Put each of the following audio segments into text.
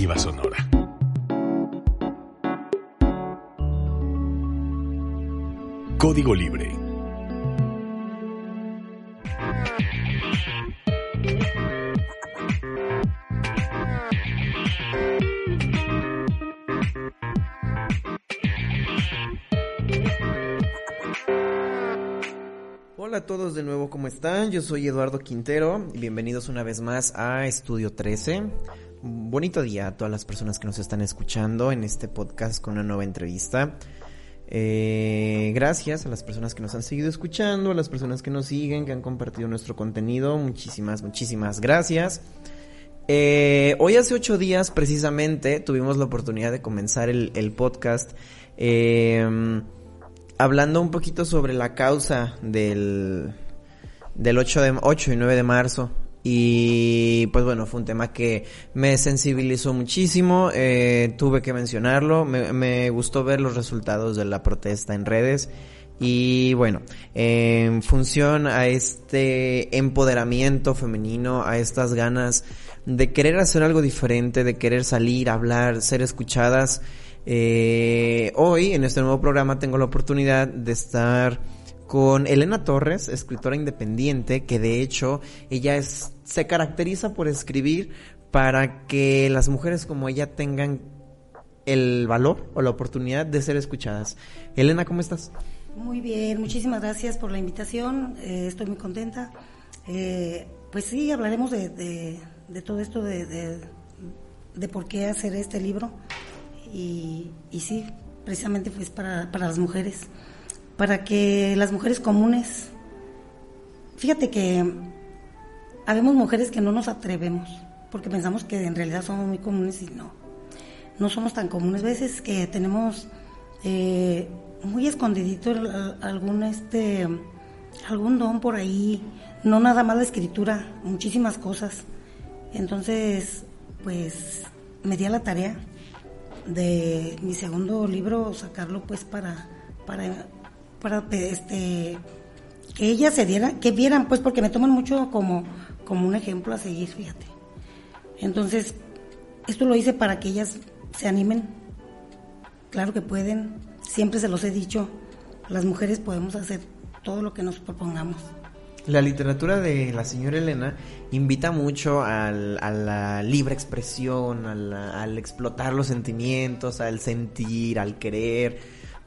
Sonora. Código Libre. Hola a todos de nuevo, ¿cómo están? Yo soy Eduardo Quintero y bienvenidos una vez más a Estudio 13. Bonito día a todas las personas que nos están escuchando en este podcast con una nueva entrevista. Eh, gracias a las personas que nos han seguido escuchando, a las personas que nos siguen, que han compartido nuestro contenido. Muchísimas, muchísimas gracias. Eh, hoy hace ocho días precisamente tuvimos la oportunidad de comenzar el, podcast. Eh, hablando un poquito sobre la causa del, del 8, de, 8 y 9 de marzo. Y pues bueno, fue un tema que me sensibilizó muchísimo, eh, tuve que mencionarlo, me, me, gustó ver los resultados de la protesta en redes y bueno, en función a este empoderamiento femenino, a estas ganas de querer hacer algo diferente, de querer salir, hablar, ser escuchadas, eh, hoy en este nuevo programa tengo la oportunidad de estar con Elena Torres, escritora independiente, que de hecho ella es, se caracteriza por escribir para que las mujeres como ella tengan el valor o la oportunidad de ser escuchadas. Elena, ¿cómo estás? Muy bien, muchísimas gracias por la invitación, eh, estoy muy contenta. Eh, pues sí, hablaremos de, todo esto, de, de, por qué hacer este libro y, sí, precisamente pues para las mujeres, para que las mujeres comunes, fíjate que habemos mujeres que no nos atrevemos, porque pensamos que en realidad somos muy comunes y no, no somos tan comunes, veces que tenemos eh, muy escondidito algún este algún don por ahí, no nada más la escritura, muchísimas cosas. Entonces, pues me di a la tarea de mi segundo libro sacarlo pues para para para este que ellas se dieran que vieran pues porque me toman mucho como como un ejemplo a seguir fíjate. Entonces esto lo hice para que ellas se animen. Claro que pueden. Siempre se los he dicho. Las mujeres podemos hacer todo lo que nos propongamos. La literatura de la señora Elena invita mucho al, a la libre expresión, al, al, explotar los sentimientos, al sentir, al querer,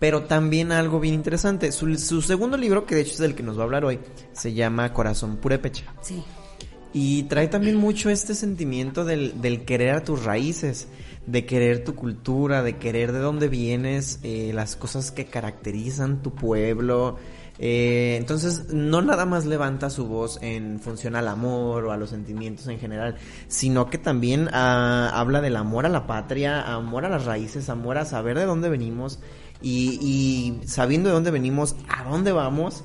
pero también algo bien interesante. Su, su, segundo libro, que de hecho es el que nos va a hablar hoy, se llama Corazón Purépecha. Sí. Y trae también mucho este sentimiento del, del, querer a tus raíces, de querer tu cultura, de querer de dónde vienes, eh, las cosas que caracterizan tu pueblo. Eh, entonces, no nada más levanta su voz en función al amor o a los sentimientos en general, sino que también ah, habla del amor a la patria, amor a las raíces, amor a saber de dónde venimos y, y sabiendo de dónde venimos, a dónde vamos,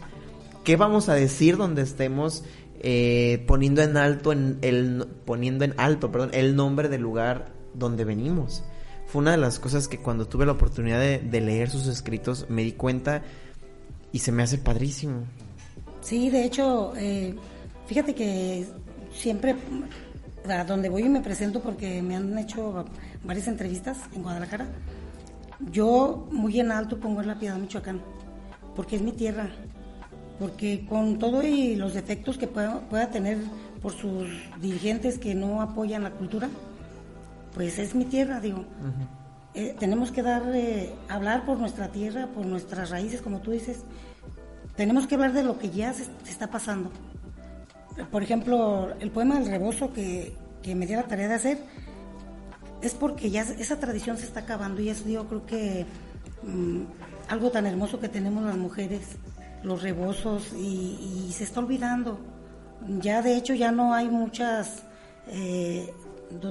qué vamos a decir donde estemos. Eh, poniendo en alto en el poniendo en alto perdón el nombre del lugar donde venimos fue una de las cosas que cuando tuve la oportunidad de, leer sus escritos me di cuenta y se me hace padrísimo. Sí, de hecho, eh, fíjate que siempre a donde voy y me presento porque me han hecho varias entrevistas en Guadalajara. Yo muy en alto pongo en la Piedad Michoacán, porque es mi tierra, porque con todo y los defectos que pueda, pueda tener por sus dirigentes que no apoyan la cultura, pues es mi tierra, digo. Uh -huh. Eh, tenemos que dar, eh, hablar por nuestra tierra, por nuestras raíces, como tú dices. Tenemos que hablar de lo que ya se, se está pasando. Por ejemplo, el poema del rebozo que, que, me dio la tarea de hacer es porque ya esa tradición se está acabando y es yo creo que mmm, algo tan hermoso que tenemos las mujeres, los rebozos, y, y, se está olvidando. Ya de hecho ya no hay muchas... Eh,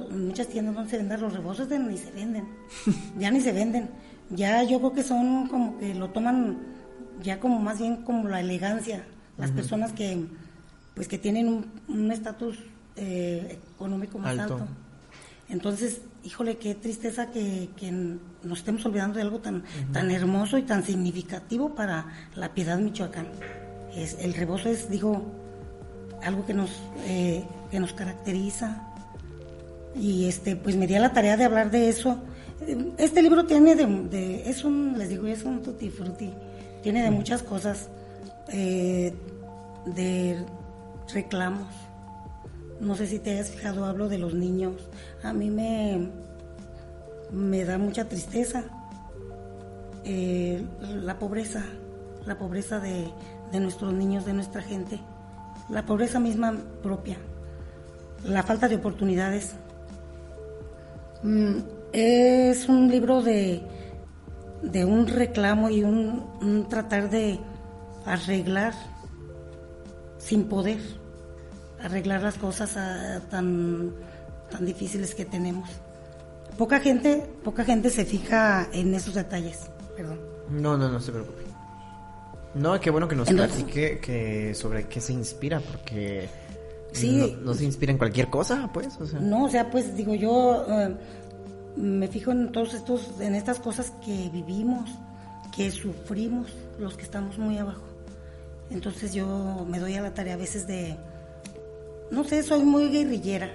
muchas tiendas donde se venden los rebozos de, ni se venden, ya ni se venden, ya yo creo que son como que lo toman ya como más bien como la elegancia, las uh -huh. personas que pues que tienen un estatus eh, económico más alto. alto. Entonces, híjole, qué tristeza que, que, nos estemos olvidando de algo tan, uh -huh. tan hermoso y tan significativo para la piedad Michoacán. Es, el rebozo es, digo, algo que nos, eh, que nos caracteriza, y este pues me di a la tarea de hablar de eso. Este libro tiene de, es un, les digo, es un tutti frutti, tiene de muchas cosas, eh, de reclamos. No sé si te hayas fijado, hablo de los niños. A mí me, me da mucha tristeza eh, la pobreza, la pobreza de, de nuestros niños, de nuestra gente, la pobreza misma propia, la falta de oportunidades. Mm, es un libro de, de un reclamo y un, tratar de arreglar sin poder, arreglar las cosas ah, tan, tan difíciles que tenemos. Poca gente, poca gente se fija en esos detalles. Perdón. No, no, no se preocupe. No, qué bueno que nos platique que sobre qué se inspira, porque sí, no, se inspira en cualquier cosa, pues. No, o sea, pues digo yo eh, me fijo en todos estos, en estas cosas que vivimos, que sufrimos, los que estamos muy abajo. Entonces yo me doy a la tarea a veces de, no sé, soy muy guerrillera.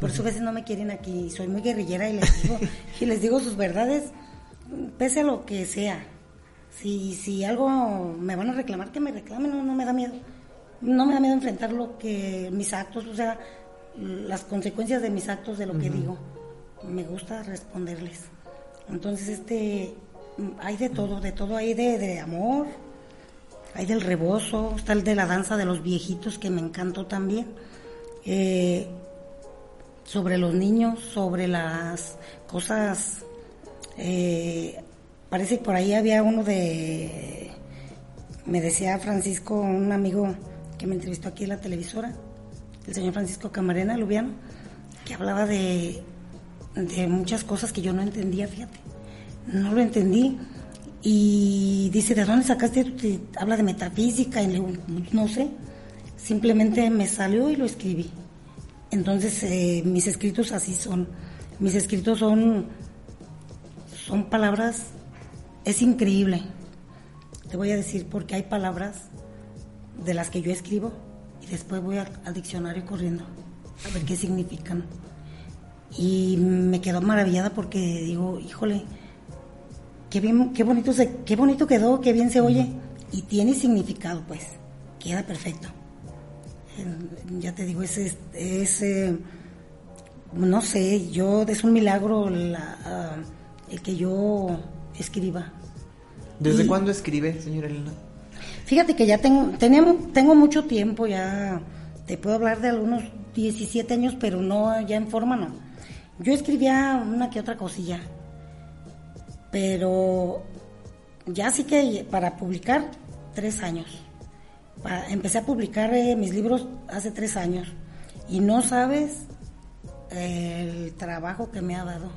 Por eso a veces no me quieren aquí. Soy muy guerrillera y les digo, y les digo sus verdades, pese a lo que sea si, si algo me van a reclamar, que me reclamen, no, me da miedo. No me da miedo enfrentar lo que mis actos, o sea, las consecuencias de mis actos, de lo que digo. Me gusta responderles. Entonces, este, hay de todo, de todo, hay de, amor, hay del rebozo, está el de la danza de los viejitos que me encantó también. Eh, sobre los niños, sobre las cosas eh, parece que por ahí había uno de, me decía Francisco, un amigo que me entrevistó aquí en la televisora, el señor Francisco Camarena Lubiano, que hablaba de, de muchas cosas que yo no entendía, fíjate, no lo entendí. Y dice, ¿de dónde sacaste? Te habla de metafísica, y no sé, simplemente me salió y lo escribí. Entonces, eh, mis escritos así son. Mis escritos son, son palabras es increíble. Te voy a decir porque hay palabras de las que yo escribo y después voy al, diccionario corriendo a ver qué significan. Y me quedo maravillada porque digo, híjole, qué bien, qué bonito se, qué bonito quedó, qué bien se oye y tiene significado, pues, queda perfecto. Ya te digo, es, es, no sé, yo es un milagro la, el que yo escriba. ¿Desde cuándo escribe, señora Elena? Fíjate que ya tengo, tenemos, tengo mucho tiempo, ya te puedo hablar de algunos 17 años, pero no ya en forma no. Yo escribía una que otra cosilla, pero ya sí que para publicar, tres años. empecé a publicar eh, mis libros hace tres años y no sabes el trabajo que me ha dado.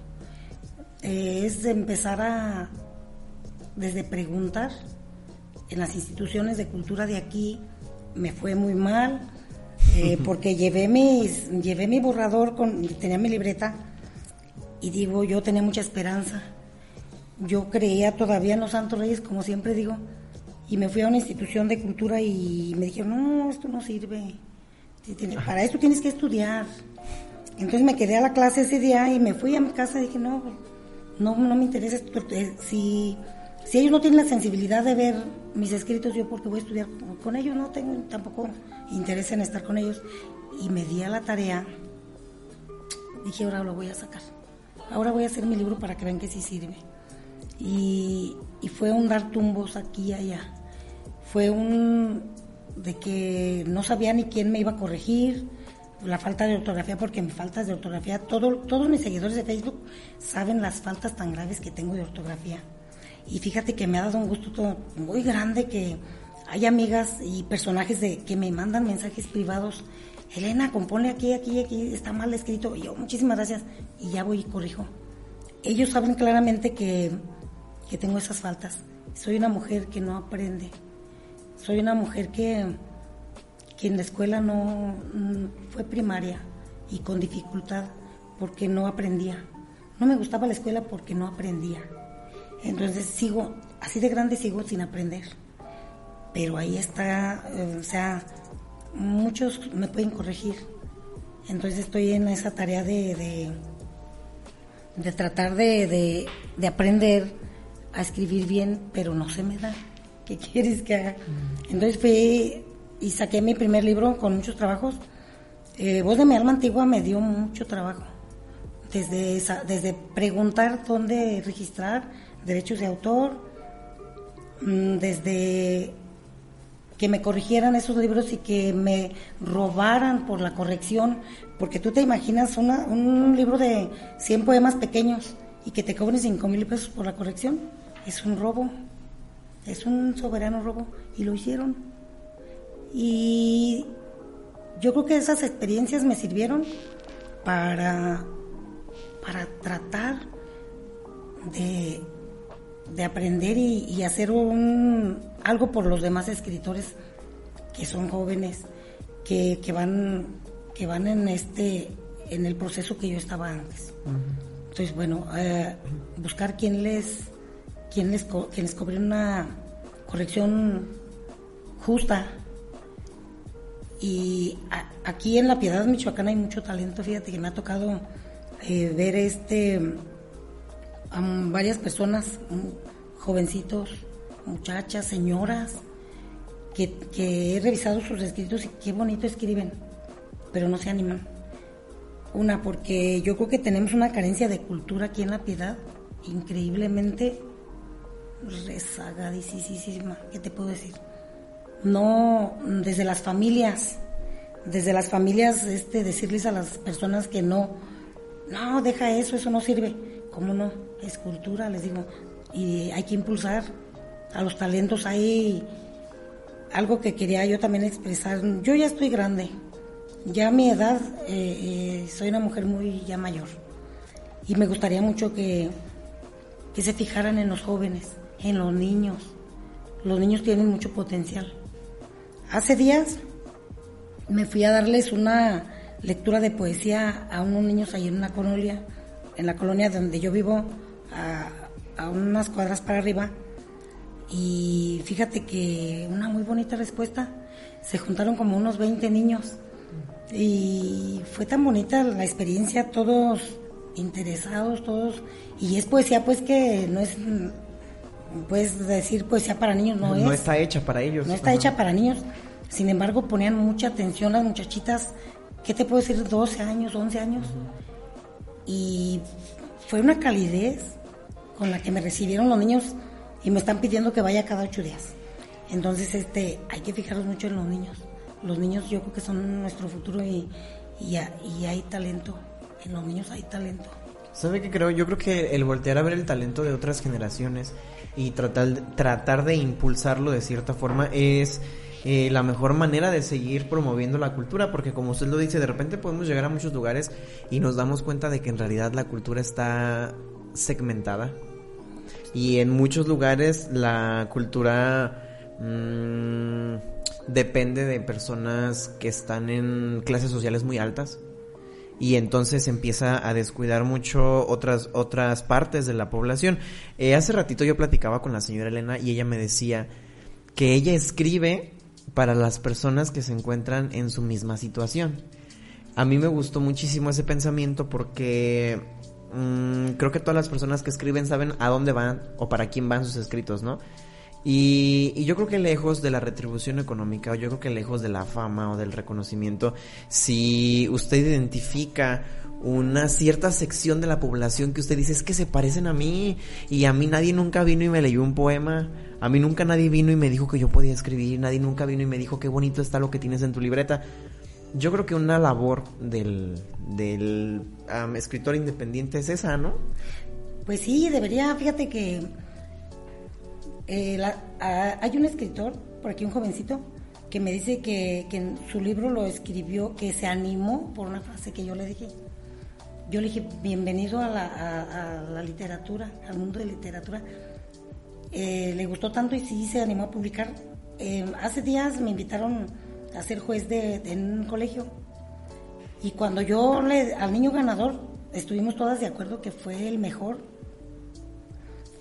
Eh, es empezar a, desde preguntar en las instituciones de cultura de aquí, me fue muy mal, eh, porque llevé, mis, llevé mi borrador, con, tenía mi libreta, y digo, yo tenía mucha esperanza. Yo creía todavía en los Santos Reyes, como siempre digo, y me fui a una institución de cultura y me dijeron, no, esto no sirve, para esto tienes que estudiar. Entonces me quedé a la clase ese día y me fui a mi casa y dije, no, no, no me interesa esto, si, si ellos no tienen la sensibilidad de ver mis escritos, yo porque voy a estudiar con ellos, no tengo tampoco interés en estar con ellos. Y me di a la tarea, dije, ahora lo voy a sacar, ahora voy a hacer mi libro para que vean que sí sirve. Y, y fue un dar tumbos aquí y allá, fue un de que no sabía ni quién me iba a corregir, la falta de ortografía, porque mi faltas de ortografía, todo, todos mis seguidores de Facebook saben las faltas tan graves que tengo de ortografía. Y fíjate que me ha dado un gusto muy grande que hay amigas y personajes de, que me mandan mensajes privados. Elena, compone aquí, aquí, aquí, está mal escrito. Y yo, muchísimas gracias. Y ya voy y corrijo. Ellos saben claramente que, que tengo esas faltas. Soy una mujer que no aprende. Soy una mujer que, que en la escuela no mm, fue primaria y con dificultad porque no aprendía. No me gustaba la escuela porque no aprendía. Entonces sigo, así de grande sigo sin aprender. Pero ahí está, eh, o sea, muchos me pueden corregir, Entonces estoy en esa tarea de, de, de tratar de, de, de aprender a escribir bien, pero no se me da. ¿Qué quieres que haga? Entonces fui y saqué mi primer libro con muchos trabajos. Eh, Voz de mi alma antigua me dio mucho trabajo. Desde, esa- desde preguntar dónde registrar derechos de autor, mm, desde que me corrigieran esos libros y que me robaran por la corrección, porque tú te imaginas una- un libro de 100 poemas pequeños y que te cobren 5 mil pesos por la corrección, es un robo, es un soberano robo, y lo hicieron. Y yo creo que esas experiencias me sirvieron para, para tratar de, de aprender y, hacer un, algo por los demás escritores que son jóvenes, que, que van, que van en este, en el proceso que yo estaba antes. Entonces, bueno, eh, buscar quién les, quién les, quién les cobre una corrección justa. Y a- aquí en La Piedad, Michoacán, hay mucho talento. Fíjate que me ha tocado eh, ver este a varias personas, mm, jovencitos, muchachas, señoras, que he revisado sus escritos y qué bonito escriben, pero no se animan. Una, porque yo creo que tenemos una carencia de cultura aquí en La Piedad, increíblemente rezagadísima, ¿qué te puedo decir? No, desde las familias, desde las familias, este, decirles a las personas que no, no, deja eso, eso no sirve. ¿Cómo no? Es cultura, les digo. Y hay que impulsar a los talentos. Hay algo que quería yo también expresar. Yo ya estoy grande. Ya a mi edad eh, eh, soy una mujer muy ya mayor. Y me gustaría mucho que, que se fijaran en los jóvenes, en los niños. Los niños tienen mucho potencial. Hace días me fui a darles una lectura de poesía a unos niños ahí en una colonia, en la colonia donde yo vivo, a, a unas cuadras para arriba. Y fíjate que una muy bonita respuesta. Se juntaron como unos 20 niños. Y fue tan bonita la experiencia, todos interesados, todos. Y es poesía, pues que no es, puedes decir poesía para niños, no, No es. está hecha para ellos. No está Ajá. hecha para niños. Sin embargo, ponían mucha atención las muchachitas, ¿qué te puedo decir? 12 años, 11 años. Y fue una calidez con la que me recibieron los niños y me están pidiendo que vaya cada ocho días. Entonces, este, hay que fijarnos mucho en los niños. Los niños yo creo que son nuestro futuro y, y, ha- y hay talento. En los niños hay talento. ¿Sabe qué creo? Yo creo que el voltear a ver el talento de otras generaciones y tratar, tratar de impulsarlo de cierta forma es eh, la mejor manera de seguir promoviendo la cultura, porque como usted lo dice, de repente podemos llegar a muchos lugares y nos damos cuenta de que en realidad la cultura está segmentada. Y en muchos lugares la cultura mm, depende de personas que están en clases sociales muy altas y entonces empieza a descuidar mucho otras otras partes de la población. Eh, hace ratito yo platicaba con la señora Elena y ella me decía que ella escribe para las personas que se encuentran en su misma situación. A mí me gustó muchísimo ese pensamiento porque mm, creo que todas las personas que escriben saben a dónde van o para quién van sus escritos, ¿no? Y, yo creo que lejos de la retribución económica, o yo creo que lejos de la fama o del reconocimiento, si usted identifica una cierta sección de la población que usted dice es que se parecen a mí y a mí nadie nunca vino y me leyó un poema, a mí nunca nadie vino y me dijo que yo podía escribir, nadie nunca vino y me dijo qué bonito está lo que tienes en tu libreta. Yo creo que una labor del, del escritor independiente es esa, ¿no? Pues sí, debería, fíjate que eh, hay un escritor, por aquí un jovencito, que me dice que, que en su libro lo escribió, que se animó por una frase que yo le dije. Yo le dije, bienvenido a la, a- la literatura, al mundo de literatura. Eh, le gustó tanto y sí se animó a publicar. Eh, hace días me invitaron a ser juez de, de un colegio y cuando yo le, al niño ganador estuvimos todas de acuerdo que fue el mejor,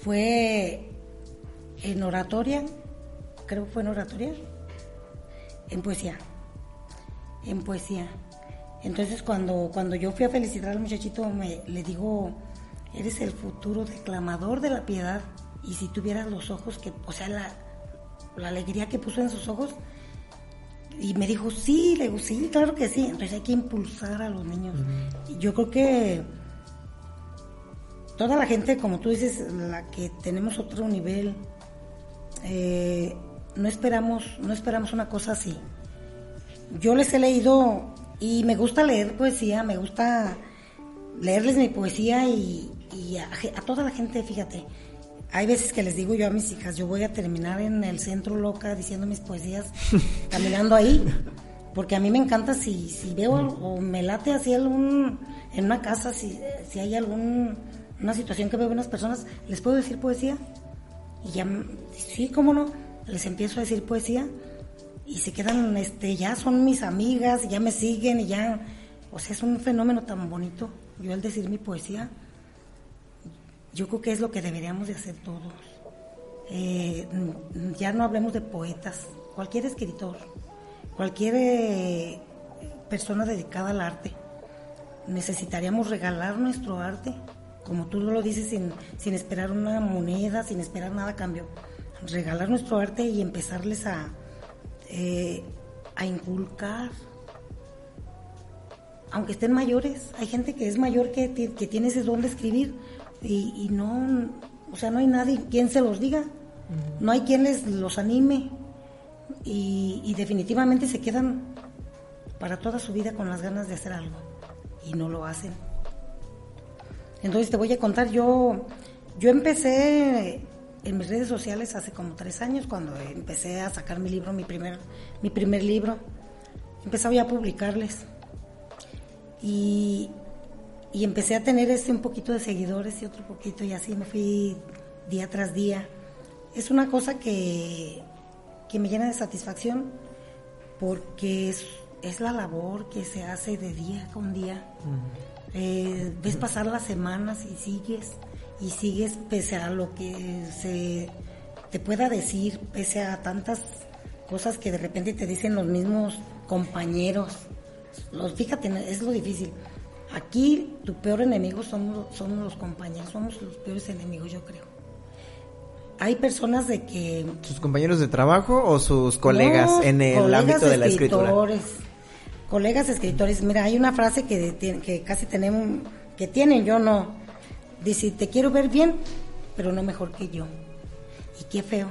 fue en oratoria, creo que fue en oratoria, en poesía, en poesía. Entonces cuando, cuando yo fui a felicitar al muchachito, me, le digo, eres el futuro declamador de la piedad. Y si tuvieras los ojos que, o sea, la, la alegría que puso en sus ojos, y me dijo, sí, le digo, sí, claro que sí. Entonces hay que impulsar a los niños. Yo creo que toda la gente, como tú dices, la que tenemos otro nivel, eh, no esperamos, no esperamos una cosa así. Yo les he leído y me gusta leer poesía, me gusta leerles mi poesía y, a, toda la gente, fíjate, hay veces que les digo yo a mis hijas, yo voy a terminar en el centro loca diciendo mis poesías, caminando ahí, porque a mí me encanta si, si veo o me late así algún, en una casa, si, si hay algún, una situación que veo unas personas, les puedo decir poesía. Y ya, sí, cómo no, les empiezo a decir poesía y se quedan, este, ya son mis amigas, ya me siguen y ya, o sea, es un fenómeno tan bonito. Yo al decir mi poesía, yo creo que es lo que deberíamos de hacer todos. Eh, ya no hablemos de poetas, cualquier escritor, cualquier eh, persona dedicada al arte, necesitaríamos regalar nuestro arte, como tú lo dices, sin, sin esperar una moneda, sin esperar nada a cambio. Regalar nuestro arte y empezarles a, eh, a inculcar. Aunque estén mayores, hay gente que es mayor que, que tiene ese don de escribir y, no, o sea, no hay nadie quien se los diga, no hay quien les los anime y, definitivamente se quedan para toda su vida con las ganas de hacer algo y no lo hacen. Entonces te voy a contar, yo, yo empecé en mis redes sociales hace como tres años cuando empecé a sacar mi libro, mi primer, mi primer libro. Ya a publicarles. Y, y empecé a tener este un poquito de seguidores y otro poquito y así me fui día tras día. Es una cosa que, que me llena de satisfacción porque es, es, la labor que se hace de día con día. Eh, ves pasar las semanas y sigues y sigues pese a lo que se te pueda decir, pese a tantas cosas que de repente te dicen los mismos compañeros. Los, fíjate, es lo difícil. Aquí tu peor enemigo somos, somos los compañeros, somos los peores enemigos, yo creo. Hay personas de que... ¿Sus compañeros de trabajo o sus colegas en el ámbito de la escritura? Colegas escritores. Mira, hay una frase que, que casi tenemos, que tienen, yo no. Dice, te quiero ver bien, pero no mejor que yo. Y qué feo.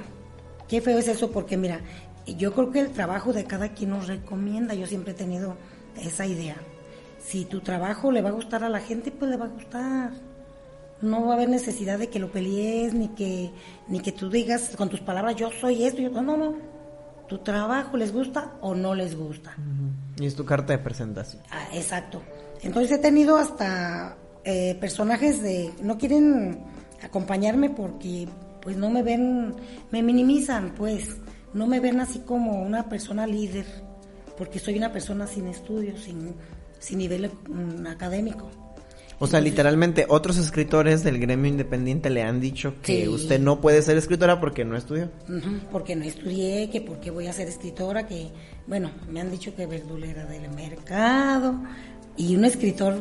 Qué feo es eso porque mira, yo creo que el trabajo de cada quien nos recomienda. Yo siempre he tenido esa idea si tu trabajo le va a gustar a la gente, pues le va a gustar. No va a haber necesidad de que lo pelees, ni que, ni que tú digas con tus palabras, yo soy esto, yo, no, no, no. Tu trabajo les gusta o no les gusta. Y es tu carta de presentación. Ah, exacto. Entonces he tenido hasta eh, personajes de, no quieren acompañarme porque pues no me ven, me minimizan, pues, no me ven así como una persona líder, porque soy una persona sin estudios, sin sin nivel mm, académico. O sea, literalmente otros escritores del gremio independiente le han dicho que usted no puede ser escritora porque no estudió. porque no estudié, que porque voy a ser escritora, que, bueno, me han dicho que verdulera del mercado y un escritor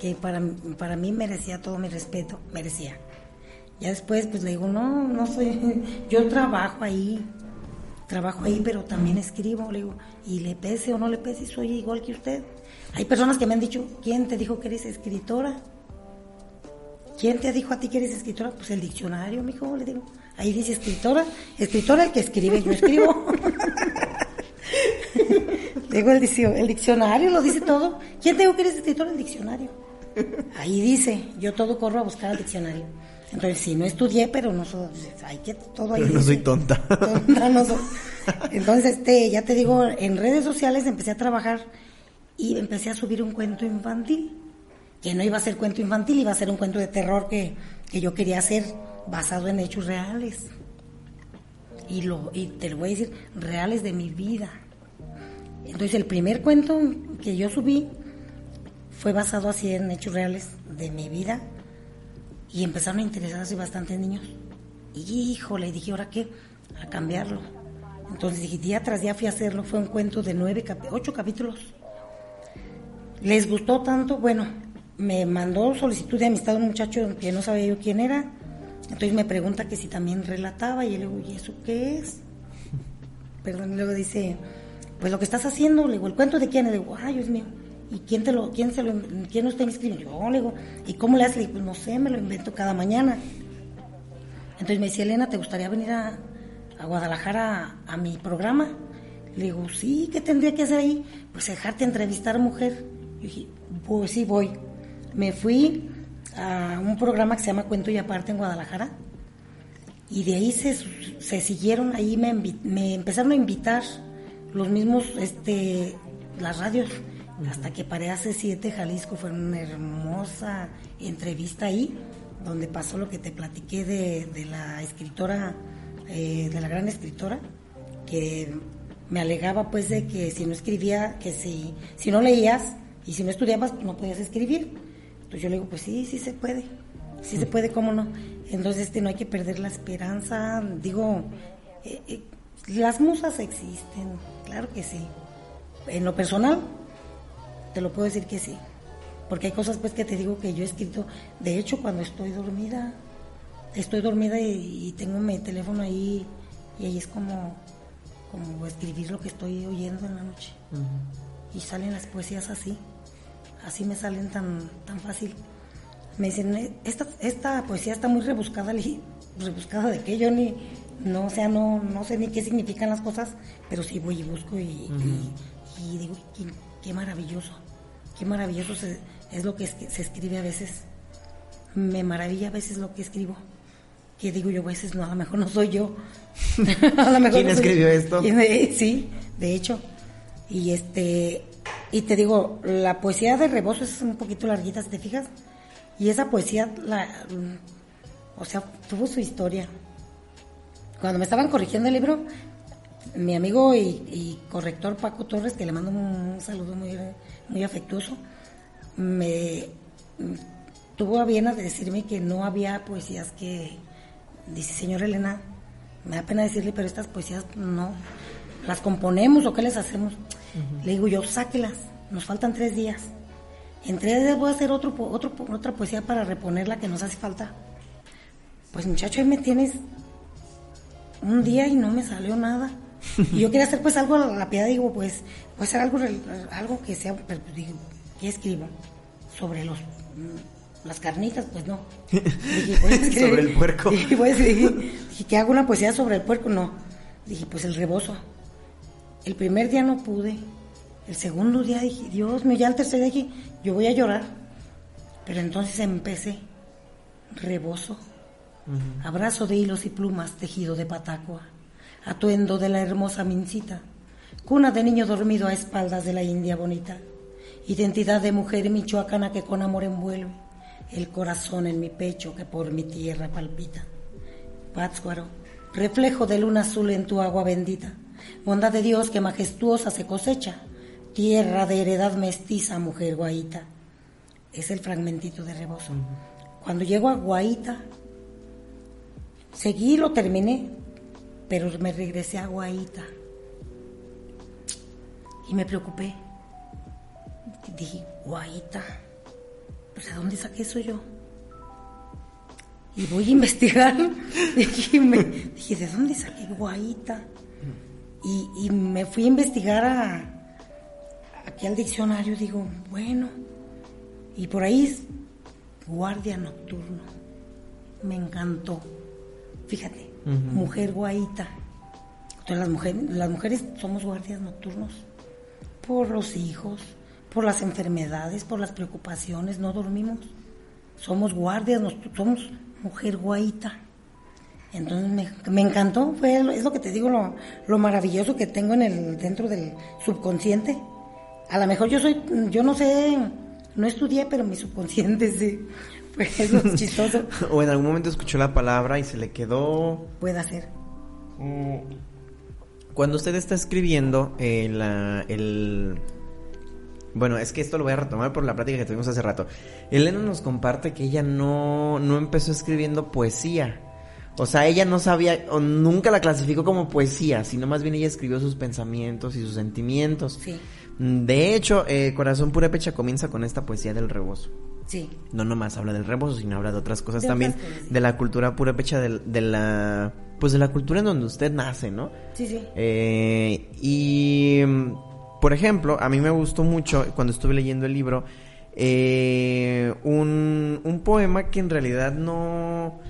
que para, para mí merecía todo mi respeto, merecía. Ya después pues le digo, no, no soy, yo trabajo ahí, trabajo ahí, pero también escribo, le digo, y le pese o no le pese, soy igual que usted. Hay personas que me han dicho, ¿quién te dijo que eres escritora? ¿Quién te dijo a ti que eres escritora? Pues el diccionario, mijo, le digo. Ahí dice escritora, escritora el que escribe, yo escribo. digo el, el diccionario, lo dice todo. ¿Quién te dijo que eres escritora? El diccionario. Ahí dice, yo todo corro a buscar al diccionario. Entonces, sí, no estudié, pero no soy, hay que todo ahí. no soy tonta. Entonces, este, ya te digo, en redes sociales empecé a trabajar empecé a subir un cuento infantil, que no iba a ser cuento infantil, iba a ser un cuento de terror que, yo quería hacer basado en hechos reales. Y, lo, te lo voy a decir, reales de mi vida. Entonces el primer cuento que yo subí fue basado así en hechos reales de mi vida y empezaron a interesarse bastantes niños. Y híjole, dije, ¿ahora qué? A cambiarlo. Entonces dije, día tras día fui a hacerlo, fue un cuento de nueve, ocho capítulos Les gustó tanto, bueno, me mandó solicitud de amistad un muchacho que no sabía yo quién era. Entonces me pregunta que si también relataba y yo le digo, ¿y eso qué es? Perdón, y luego dice, pues lo que estás haciendo, le digo, ¿el cuento de quién? Le digo, ay, Dios mío. ¿Y quién te lo, quién se lo, quién lo está inscribiendo? Yo le digo, ¿y cómo le haces? Le digo, pues no sé, me lo invento cada mañana. Entonces me decía, Elena, ¿te gustaría venir a, a Guadalajara a, a mi programa? Le digo, sí, ¿qué tendría que hacer ahí? Pues dejarte entrevistar mujer. Dije, pues sí, voy. Me fui a un programa que se llama Cuento y Aparte en Guadalajara. Y de ahí se, se siguieron, ahí me empezaron a invitar los mismos, este, las radios. Hasta que paré hace siete, Jalisco, fue una hermosa entrevista ahí, donde pasó lo que te platiqué de, de la escritora, eh, de la gran escritora, que me alegaba pues de que si no escribía, que si, si no leías y si no estudiabas, pues no podías escribir. Entonces yo le digo, pues sí, sí se puede, sí se puede, ¿cómo no? Entonces este, no hay que perder la esperanza, digo, eh, eh, las musas existen, claro que sí. En lo personal, te lo puedo decir que sí. Porque hay cosas pues que te digo que yo he escrito, de hecho cuando estoy dormida, estoy dormida y, y tengo mi teléfono ahí y ahí es como, como escribir lo que estoy oyendo en la noche. Y salen las poesías así, así me salen tan, tan fácil. Me dicen, "Eh, esta, esta poesía está muy rebuscada, le dije, rebuscada de qué, yo ni, no, o sea, no, no sé ni qué significan las cosas, pero sí voy y busco y, y- y digo, qué, qué maravilloso, qué maravilloso se- es lo que es- se escribe a veces. Me maravilla a veces lo que escribo. Que digo yo, a veces no, a lo mejor no soy yo. A lo mejor ¿Quién no escribió esto? ¿Quién- eh, Sí, de hecho. Y este, y te digo, la poesía de Rebozo es un poquito larguita, te fijas. Y esa poesía, la, mm, o sea, tuvo su historia. Cuando me estaban corrigiendo el libro, mi amigo y, y corrector Paco Torres, que le mando un, un saludo muy, muy afectuoso, me mm, tuvo a bien a decirme que no había poesías que, dice, señor Elena, me da pena decirle, pero estas poesías no, las componemos o qué les hacemos. Le digo yo, sáquelas, nos faltan tres días. En tres días voy a hacer otro, otro, otra poesía para reponerla que nos hace falta. Pues muchacho, ahí me tienes un día y no me salió nada. Y yo quería hacer pues algo a la piedad, digo, pues, voy a hacer algo, algo que sea, pero pues, digo, ¿qué escribo? Sobre los mm, las carnitas, pues no. Dije, voy a escribir- Sobre el puerco. Dije, escribir- dije, ¿que hago una poesía sobre el puerco? No. Dije, pues el rebozo. El primer día no pude. El segundo día dije, Dios mío, ya el tercer día dije, yo voy a llorar. Pero entonces empecé. Rebozo. Abrazo de hilos y plumas tejido de patacua. Atuendo de la hermosa mincita. Cuna de niño dormido a espaldas de la India bonita. Identidad de mujer michoacana que con amor envuelve el corazón en mi pecho que por mi tierra palpita. Pátzcuaro, reflejo de luna azul en tu agua bendita. Bondad de Dios que majestuosa se cosecha. Tierra de heredad mestiza, mujer guaita. Es el fragmentito de rebozo. Cuando llego a Guaita, seguí, lo terminé, pero me regresé a Guaita. Y me preocupé. Dije, Guaita, pues ¿a dónde saqué eso yo? Y voy a investigar. dije, me- dije, ¿de dónde saqué Guaita? Y, y me fui a investigar a, aquí al diccionario. Digo, bueno, y por ahí es guardia nocturno. Me encantó. Fíjate, mujer guaita. Entonces las mujeres, las mujeres somos guardias nocturnos por los hijos, por las enfermedades, por las preocupaciones, no dormimos. Somos guardias, nos- somos mujer guaita. Entonces me, me encantó, fue, lo- es lo que te digo, lo, lo maravilloso que tengo en el, dentro del subconsciente. A lo mejor yo soy, yo no sé, no estudié, pero mi subconsciente sí. Pues es lo chistoso. O en algún momento escuchó la palabra y se le quedó. Puede ser. Cuando usted está escribiendo eh, el... Bueno, es que esto lo voy a retomar por la plática que tuvimos hace rato. Elena nos comparte que ella no, no empezó escribiendo poesía. O sea, ella no sabía o nunca la clasificó como poesía, sino más bien ella escribió sus pensamientos y sus sentimientos. Sí. De hecho, eh, Corazón Purépecha comienza con esta poesía del rebozo. Sí. No nomás habla del rebozo, sino habla de otras cosas De también, otras cosas, sí. de la cultura purépecha, de, de la, pues de la cultura en donde usted nace, ¿no? Sí, sí. Eh, y, por ejemplo, a mí me gustó mucho cuando estuve leyendo el libro eh, un, un poema que en realidad no...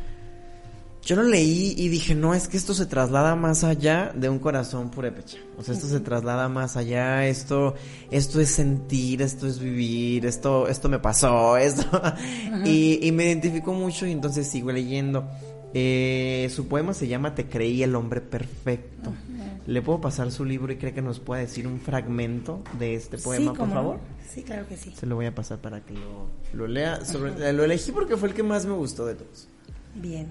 Yo lo leí y dije, no, es que esto se traslada más allá de un corazón purépecha. O sea, esto se traslada más allá, esto, esto es sentir, esto es vivir, esto, esto me pasó, esto. y, y me identifico mucho y entonces sigo leyendo. Eh, su poema se llama Te creí el hombre perfecto. ¿Le puedo pasar su libro y cree que nos pueda decir un fragmento de este poema, sí, por favor? Sí, claro que sí. Se lo voy a pasar para que lo, lo lea. Sobre- lo elegí porque fue el que más me gustó de todos. Bien.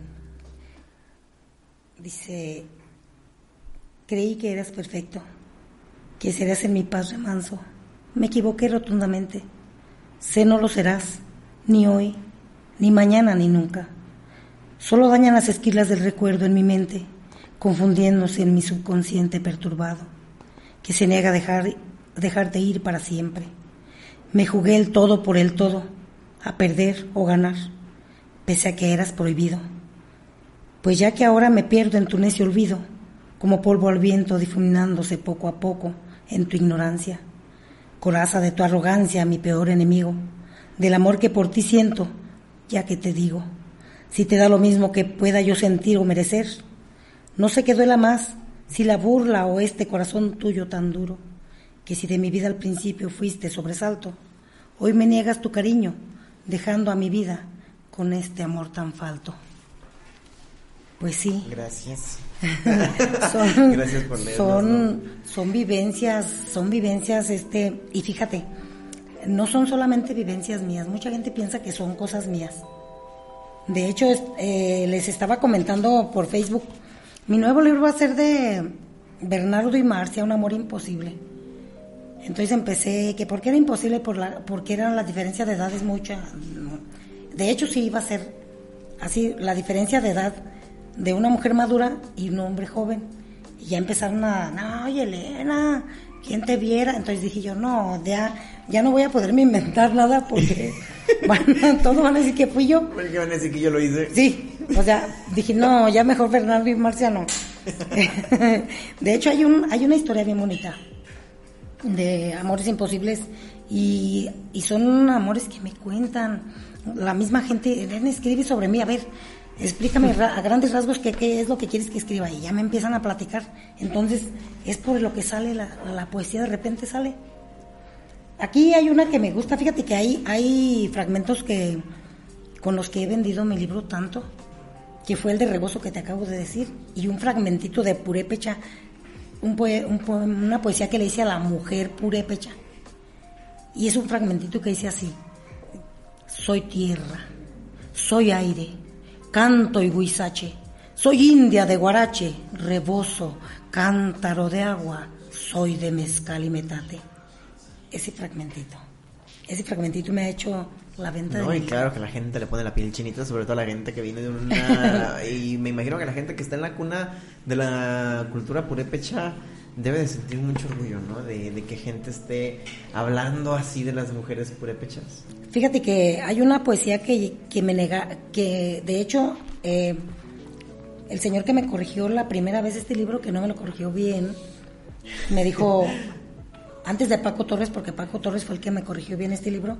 Dice, creí que eras perfecto, que serías en mi paz remanso. Me equivoqué rotundamente. Sé no lo serás, ni hoy, ni mañana, ni nunca. Solo dañan las esquilas del recuerdo en mi mente, confundiéndose en mi subconsciente perturbado, que se niega a dejar, dejarte ir para siempre. Me jugué el todo por el todo, a perder o ganar, pese a que eras prohibido. Pues ya que ahora me pierdo en tu necio olvido, como polvo al viento difuminándose poco a poco en tu ignorancia, coraza de tu arrogancia, mi peor enemigo, del amor que por ti siento, ya que te digo, si te da lo mismo que pueda yo sentir o merecer, no sé qué duela más, si la burla o este corazón tuyo tan duro, que si de mi vida al principio fuiste sobresalto, hoy me niegas tu cariño, dejando a mi vida con este amor tan falto. Pues sí, Gracias. son, Gracias por leernos, son, son vivencias, son vivencias, este, y fíjate, no son solamente vivencias mías, mucha gente piensa que son cosas mías. De hecho, es- eh, les estaba comentando por Facebook, mi nuevo libro va a ser de Bernardo y Marcia, Un amor imposible. Entonces empecé, que porque era imposible, por la, porque eran las diferencias de edades mucha. De hecho, sí iba a ser así, la diferencia de edad de una mujer madura y un hombre joven. Y ya empezaron a, no, oye, Elena, ¿quién te viera? Entonces dije yo, no, ya, ya no voy a poderme inventar nada porque van, todos van a decir que fui yo. ¿Por qué van a decir que yo lo hice? Sí, o sea, dije, no, ya mejor Bernardo y Marcia no. De hecho, hay, un, hay una historia bien bonita de amores imposibles y, y son amores que me cuentan. La misma gente, Elena escribe sobre mí, a ver, explícame a grandes rasgos qué, es lo que quieres que escriba y ya me empiezan a platicar. Entonces, es por lo que sale la, poesía, de repente sale. Aquí hay una que me gusta, fíjate que hay, hay fragmentos que con los que he vendido mi libro tanto, que fue el de Rebozo que te acabo de decir, y un fragmentito de Purépecha, un una poesía que le hice a la mujer Purépecha. Y es un fragmentito que dice así, soy tierra, soy aire, canto y huizache, soy india de guarache, rebozo, cántaro de agua, soy de mezcal y metate. Ese fragmentito, ese fragmentito me ha hecho la venta No, de y mi claro que la gente le pone la piel chinita, sobre todo la gente que viene de una... y me imagino que la gente que está en la cuna de la cultura purépecha debe de sentir mucho orgullo, ¿no? De, de que gente esté hablando así de las mujeres purépechas. Fíjate que hay una poesía que, que me nega, que de hecho eh, el señor que me corrigió la primera vez este libro, que no me lo corrigió bien, me dijo, antes de Paco Torres, porque Paco Torres fue el que me corrigió bien este libro,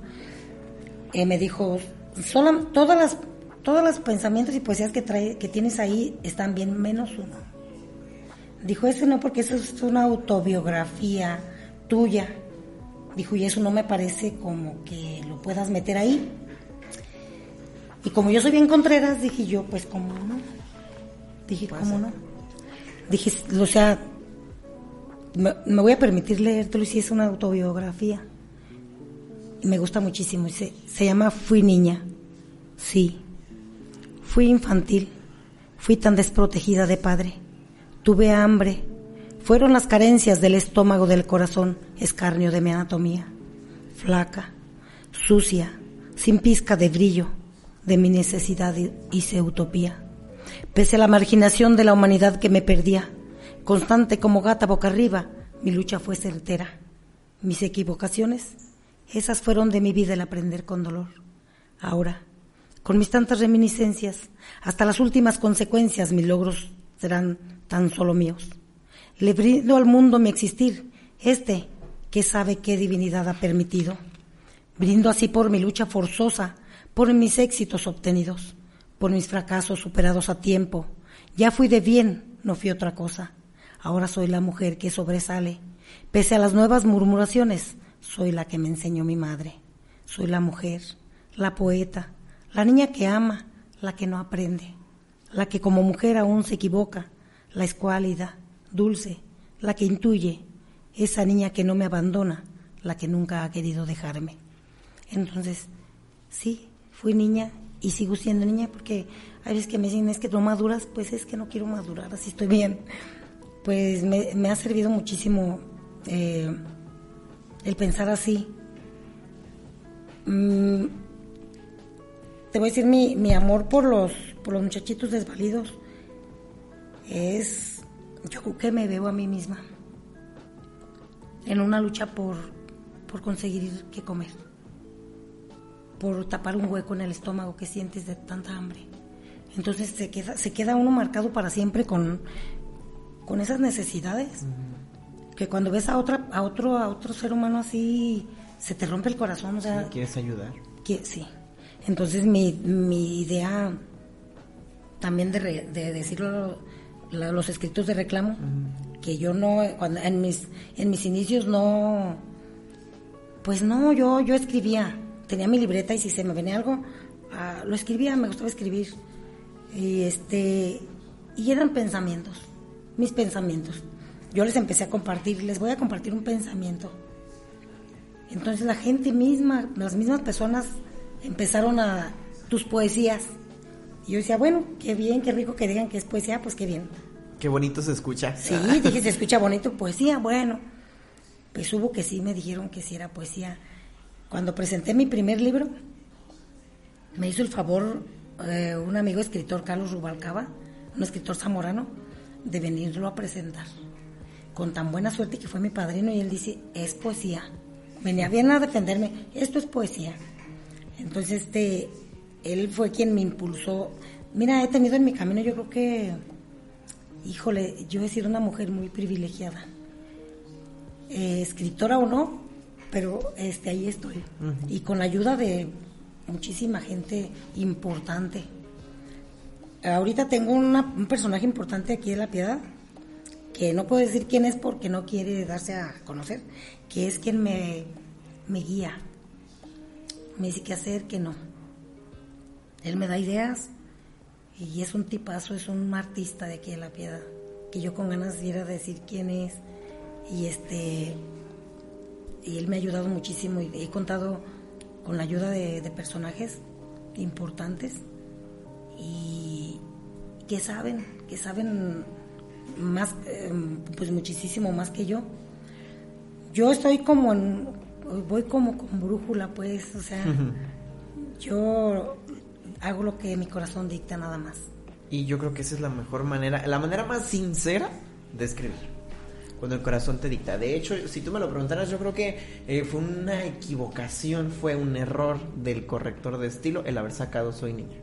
eh, me dijo, "Sola- todas las todos los pensamientos y poesías que trae, que tienes ahí están bien, menos uno. Dijo, ese no, porque eso es una autobiografía tuya. Dijo, y eso no me parece como que lo puedas meter ahí. Y como yo soy bien contreras, dije yo, pues cómo no. Dije, ¿cómo no? Dije, o sea, me, me voy a permitir leértelo si es una autobiografía. Y me gusta muchísimo. Se, se llama Fui niña. Sí. Fui infantil. Fui tan desprotegida de padre. Tuve hambre. Fueron las carencias del estómago del corazón, escarnio de mi anatomía. Flaca, sucia, sin pizca de brillo, de mi necesidad hice utopía. Pese a la marginación de la humanidad que me perdía, constante como gata boca arriba, mi lucha fue certera. mis equivocaciones, esas fueron de mi vida el aprender con dolor. Ahora, con mis tantas reminiscencias, hasta las últimas consecuencias, mis logros serán tan solo míos. Le brindo al mundo mi existir, este que sabe qué divinidad ha permitido. Brindo así por mi lucha forzosa, por mis éxitos obtenidos, por mis fracasos superados a tiempo. Ya fui de bien, no fui otra cosa. Ahora soy la mujer que sobresale. Pese a las nuevas murmuraciones, soy la que me enseñó mi madre. Soy la mujer, la poeta, la niña que ama, la que no aprende, la que como mujer aún se equivoca, la escuálida, dulce, la que intuye, esa niña que no me abandona, la que nunca ha querido dejarme. Entonces, sí, fui niña y sigo siendo niña porque hay veces que me dicen, es que no maduras, pues es que no quiero madurar, así estoy bien. Pues me, ha servido muchísimo eh, el pensar así. Mm, te voy a decir, mi, mi amor por los, por los muchachitos desvalidos es, yo creo que me veo a mí misma en una lucha por, por conseguir qué comer, por tapar un hueco en el estómago que sientes de tanta hambre. Entonces se queda, se queda uno marcado para siempre con, con esas necesidades. Que cuando ves a otra, a otro, a otro ser humano así, se te rompe el corazón. O sea, ¿Quieres ayudar? Que, sí. Entonces mi, mi idea también de, de decirlo los escritos de reclamo, que yo no, cuando, en mis, en mis inicios no, pues no, yo, yo escribía, tenía mi libreta y si se me venía algo, ah, lo escribía, me gustaba escribir. Y este, y eran pensamientos, mis pensamientos. Yo les empecé a compartir, les voy a compartir un pensamiento. Entonces la gente misma, las mismas personas empezaron a tus poesías. Y yo decía, bueno, qué bien, qué rico que digan que es poesía, pues qué bien. Qué bonito se escucha. Sí, dije, se escucha bonito poesía, bueno. Pues hubo que sí, me dijeron que sí era poesía. Cuando presenté mi primer libro, me hizo el favor eh, un amigo escritor, Carlos Rubalcaba, un escritor zamorano, de venirlo a presentar. Con tan buena suerte que fue mi padrino y él dice, es poesía. Venía bien a defenderme, esto es poesía. Entonces, este, él fue quien me impulsó. Mira, he tenido en mi camino, yo creo que híjole, yo he sido una mujer muy privilegiada. Eh, escritora o no, pero este ahí estoy. Y con la ayuda de muchísima gente importante. Ahorita tengo un personaje importante aquí de La Piedad, que no puedo decir quién es porque no quiere darse a conocer, que es quien me, me guía. Me dice qué hacer, qué no. Él me da ideas, y es un tipazo, es un artista de aquí de La Piedad, que yo con ganas diera decir quién es. Y este y él me ha ayudado muchísimo y he contado con la ayuda de, personajes importantes y que saben, que saben más, em, pues muchísimo más que yo. Yo estoy como en, voy como con brújula, pues, o sea, yo hago lo que mi corazón dicta nada más. Y yo creo que esa es la mejor manera, la manera más sincera de escribir. Cuando el corazón te dicta. De hecho, si tú me lo preguntaras, yo creo que eh, fue una equivocación, fue un error del corrector de estilo el haber sacado Soy Niña.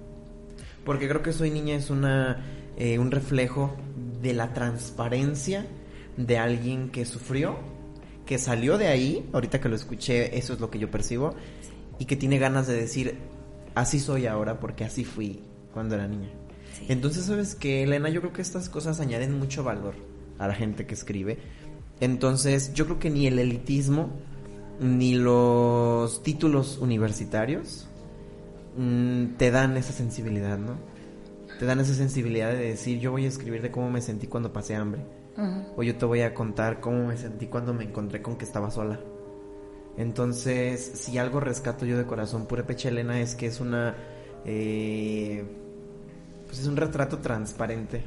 Porque creo que Soy Niña es una, eh, un reflejo de la transparencia de alguien que sufrió, que salió de ahí, ahorita que lo escuché, eso es lo que yo percibo, y que tiene ganas de decir, así soy ahora porque así fui cuando era niña. Entonces, ¿sabes que Elena? Yo creo que estas cosas añaden mucho valor a la gente que escribe. Entonces, yo creo que ni el elitismo, ni los títulos universitarios mm, te dan esa sensibilidad, ¿no? Te dan esa sensibilidad de decir, yo voy a escribir de cómo me sentí cuando pasé hambre. O yo te voy a contar cómo me sentí cuando me encontré con que estaba sola. Entonces, si algo rescato yo de corazón pura pecha Elena es que es una eh, pues es un retrato transparente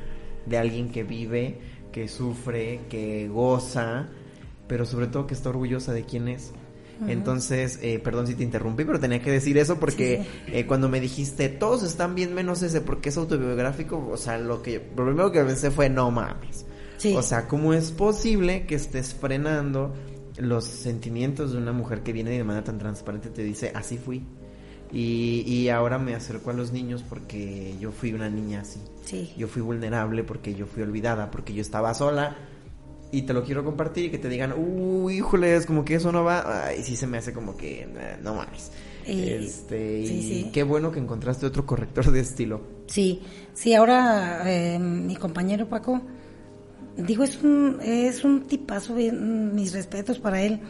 de alguien que vive, que sufre, que goza, pero sobre todo que está orgullosa de quién es. Entonces, eh, perdón si te interrumpí, pero tenía que decir eso porque eh, cuando me dijiste todos están bien menos ese porque es autobiográfico, o sea, lo que lo primero que pensé fue no mames. O sea, ¿cómo es posible que estés frenando los sentimientos de una mujer que viene de manera tan transparente te dice, así fui. Y, y ahora me acerco a los niños porque yo fui una niña así. Sí. Yo fui vulnerable porque yo fui olvidada, porque yo estaba sola. Y te lo quiero compartir y que te digan, uy, híjole, es como que eso no va. Ay, sí se me hace como que, no mames. Eh, este, sí, y sí. qué bueno que encontraste otro corrector de estilo. Sí, sí, ahora eh, mi compañero Paco, digo, es un, es un tipazo, bien, mis respetos para él.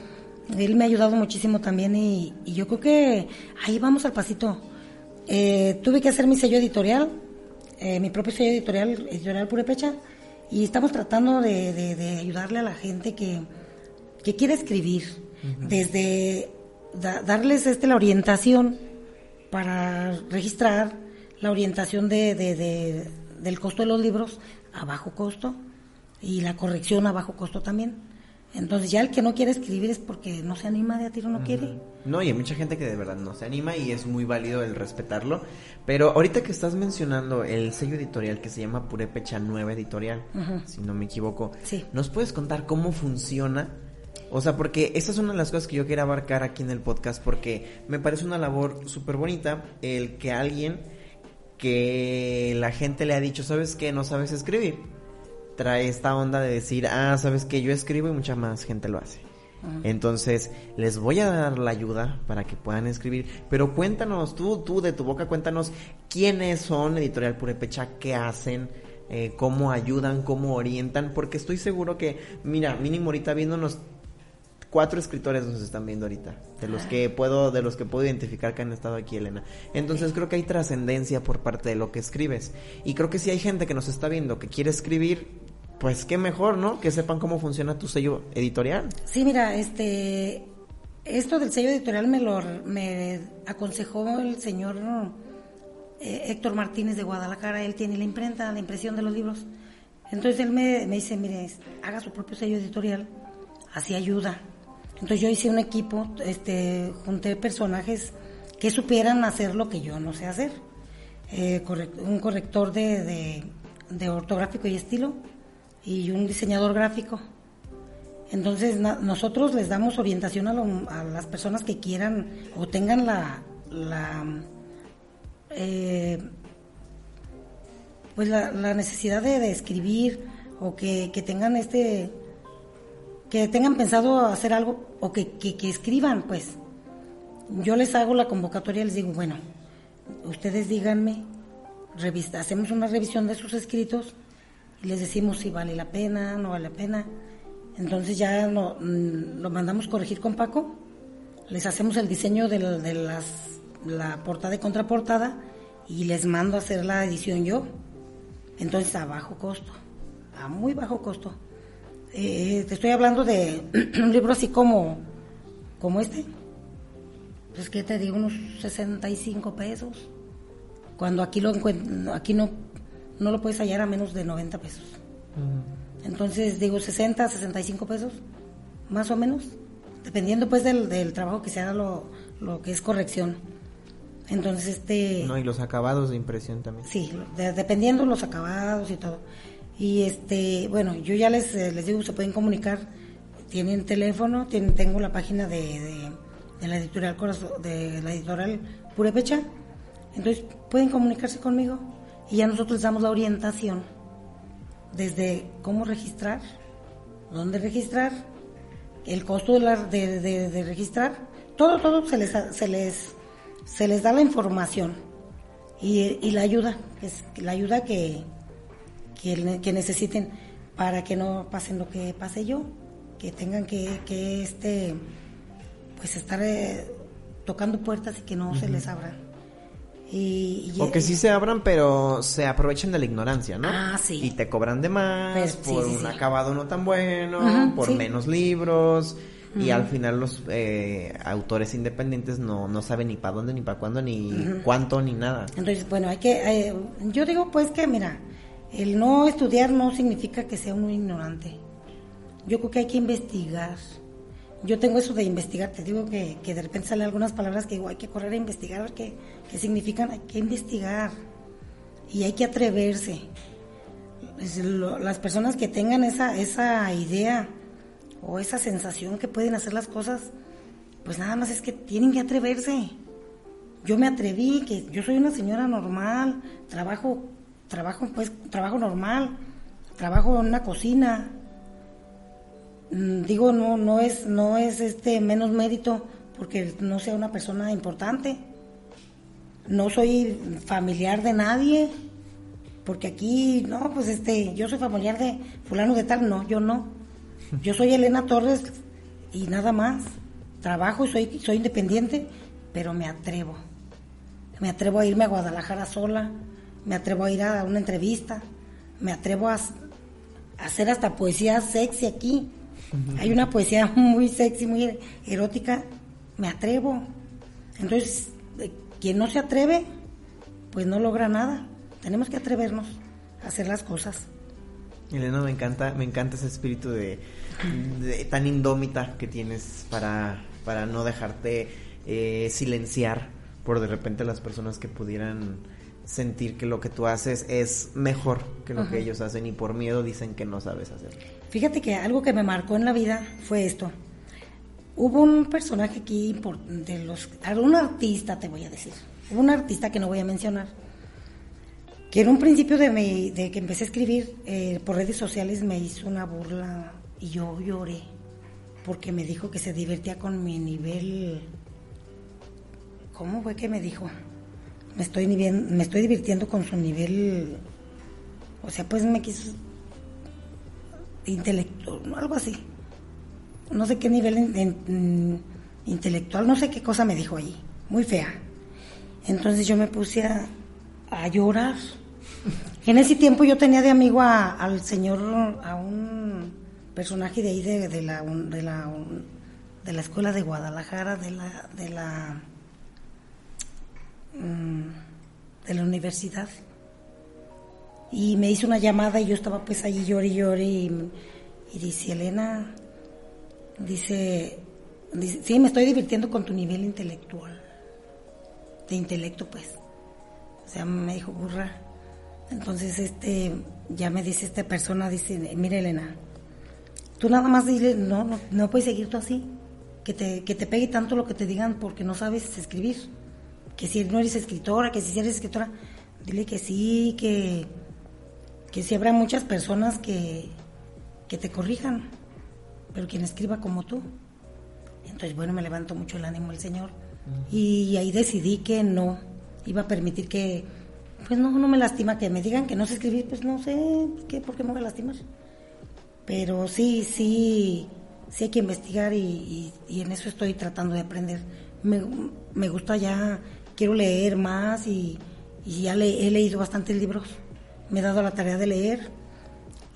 Él me ha ayudado muchísimo también y, y yo creo que ahí vamos al pasito. Eh, tuve que hacer mi sello editorial, eh, mi propio sello editorial, editorial Purepecha, y estamos tratando de, de- de ayudarle a la gente que, que quiere escribir, desde da- darles este la orientación para registrar, la orientación de- del costo de los libros a bajo costo y la corrección a bajo costo también. Entonces ya el que no quiere escribir es porque no se anima de a tiro no quiere. No, y hay mucha gente que de verdad no se anima y es muy válido el respetarlo. Pero ahorita que estás mencionando el sello editorial que se llama Purepecha Nueva Editorial, si no me equivoco, Sí. ¿nos puedes contar cómo funciona? O sea, porque esa es una de las cosas que yo quiero abarcar aquí en el podcast porque me parece una labor súper bonita el que alguien que la gente le ha dicho, ¿sabes qué? No sabes escribir. Trae esta onda de decir, ah, ¿sabes qué? Yo escribo y mucha más gente lo hace. Entonces, les voy a dar la ayuda para que puedan escribir. Pero cuéntanos, tú, tú de tu boca, cuéntanos quiénes son Editorial Purepecha, qué hacen, eh, cómo ayudan, cómo orientan, porque estoy seguro que, mira, mínimo ahorita viéndonos cuatro escritores nos están viendo ahorita, de los que puedo, de los que puedo identificar que han estado aquí, Elena. Entonces creo que hay trascendencia por parte de lo que escribes. Y creo que si hay gente que nos está viendo que quiere escribir, pues qué mejor, ¿no? Que sepan cómo funciona tu sello editorial. Sí, mira, este, esto del sello editorial me lo aconsejó el señor eh, Héctor Martínez de Guadalajara. Él tiene la imprenta, la impresión de los libros. Entonces él me, dice, mire, haga su propio sello editorial, así ayuda. Entonces yo hice un equipo, este, junté personajes que supieran hacer lo que yo no sé hacer. Eh, un corrector de, de- de ortográfico y estilo y un diseñador gráfico. Entonces nosotros les damos orientación a, lo- a las personas que quieran o tengan la, la eh, pues la, necesidad de, escribir o que, que tengan este que tengan pensado hacer algo o que, que, que escriban pues yo les hago la convocatoria y les digo bueno ustedes díganme revista, hacemos una revisión de sus escritos les decimos si vale la pena, no vale la pena. Entonces ya no, mm, lo mandamos corregir con Paco, les hacemos el diseño de, la- de las, la portada y contraportada y les mando a hacer la edición yo. Entonces a bajo costo, a muy bajo costo. Eh, te estoy hablando de un libro así como, como este. Pues que te digo, unos 65 pesos. Cuando aquí lo aquí no, no lo puedes hallar a menos de 90 pesos. Entonces digo 60, 65 pesos, más o menos, dependiendo pues del, del trabajo que se haga lo, lo que es corrección. Entonces este... No, y los acabados de impresión también. Sí, de- dependiendo los acabados y todo. Y este, bueno, yo ya les, eh, les digo, se pueden comunicar, tienen teléfono, tienen, tengo la página de, de, de la editorial Corazón, de la editorial Purepecha, entonces pueden comunicarse conmigo y ya nosotros les damos la orientación desde cómo registrar, dónde registrar, el costo de, la- de, de- de registrar, todo, todo se les, se les, se les da la información y, y la ayuda, que es la ayuda que, que necesiten para que no pasen lo que pase yo, que tengan que, que este, pues estar eh, tocando puertas y que no se les abran. Y, y- O que sí se abran, pero se aprovechen de la ignorancia, ¿no? Ah, sí. Y te cobran de más, por sí, un sí. acabado no tan bueno, por sí. menos libros. Y al final los eh, autores independientes no, no saben ni para dónde, ni para cuándo, ni cuánto, ni nada. Entonces, bueno, hay que, eh, yo digo pues que, mira, el no estudiar no significa que sea uno ignorante. Yo creo que hay que investigar. Yo tengo eso de investigar, te digo que, que de repente salen algunas palabras que digo, hay que correr a investigar, a ver qué, qué significan, hay que investigar. Y hay que atreverse. Las personas que tengan esa, esa idea o esa sensación que pueden hacer las cosas, pues nada más es que tienen que atreverse. Yo me atreví, que yo soy una señora normal, trabajo, trabajo, pues, trabajo normal, trabajo en una cocina. Mm, digo, no, no es, no es este menos mérito porque no sea una persona importante. No soy familiar de nadie, porque aquí, no, pues este, yo soy familiar de fulano de tal, no, yo no. Yo soy Elena Torres y nada más. Trabajo y soy, soy independiente, pero me atrevo. Me atrevo a irme a Guadalajara sola, me atrevo a ir a una entrevista, me atrevo a, hacer hasta poesía sexy aquí. Hay una poesía muy sexy, muy erótica, me atrevo. Entonces, eh, quien no se atreve, pues no logra nada. Tenemos que atrevernos a hacer las cosas. Elena, me encanta, me encanta ese espíritu de, tan indómita que tienes para, para no dejarte eh, silenciar por de repente las personas que pudieran sentir que lo que tú haces es mejor que lo que ellos hacen y por miedo dicen que no sabes hacer. Fíjate que algo que me marcó en la vida fue esto. Hubo un personaje aquí de los un artista te voy a decir, un artista que no voy a mencionar, que en un principio de, de que empecé a escribir eh, por redes sociales me hizo una burla y yo lloré porque me dijo que se divertía con mi nivel. ¿Cómo fue que me dijo? Me estoy, me estoy divirtiendo con su nivel. O sea, pues me quiso. Intelectual, algo así. No sé qué nivel intelectual, no sé qué cosa me dijo allí. Muy fea. Entonces yo me puse a, a llorar en ese tiempo yo tenía de amigo al señor, a un personaje de ahí de, la, de, la, de la escuela de Guadalajara, de la, de la, mm, de la universidad. Y me hizo una llamada y yo estaba pues allí lloré y lloré y, dice, Elena, dice, sí, me estoy divirtiendo con tu nivel intelectual, de intelecto pues. O sea, me dijo, burra, entonces, este, ya me dice esta persona, dice, mire Elena, tú nada más dile, no, no, no puedes seguir tú así, que te, que te pegue tanto lo que te digan porque no sabes escribir, que si no eres escritora, que si eres escritora, dile que sí, que, que sí habrá muchas personas que, que te corrijan, pero quien escriba como tú. Entonces, bueno, me levantó mucho el ánimo el Señor y ahí decidí que no iba a permitir que pues no, no me lastima que me digan que no sé escribir, pues no sé qué, por qué me voy a lastimar. Pero sí, sí, sí hay que investigar y, en eso estoy tratando de aprender. Me, me gusta ya, quiero leer más y, ya le, he leído bastantes libros. Me he dado la tarea de leer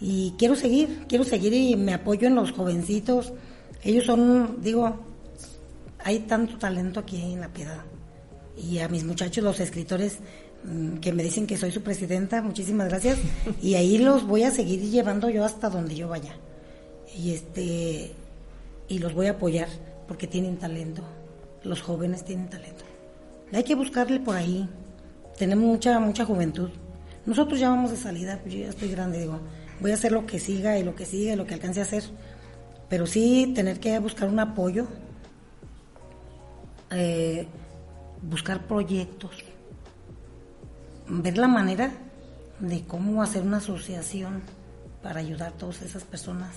y quiero seguir, quiero seguir y me apoyo en los jovencitos. Ellos son, digo, hay tanto talento aquí en La Piedad. Y a mis muchachos, los escritores, Mm, que me dicen que soy su presidenta, muchísimas gracias, y ahí los voy a seguir llevando yo hasta donde yo vaya. Y este y los voy a apoyar porque tienen talento. Los jóvenes tienen talento. Hay que buscarle por ahí. Tenemos mucha mucha juventud. Nosotros ya vamos de salida, pues yo ya estoy grande, digo, voy a hacer lo que siga y lo que siga y lo que alcance a hacer. Pero sí tener que buscar un apoyo, eh, buscar proyectos, ver la manera de cómo hacer una asociación para ayudar a todas esas personas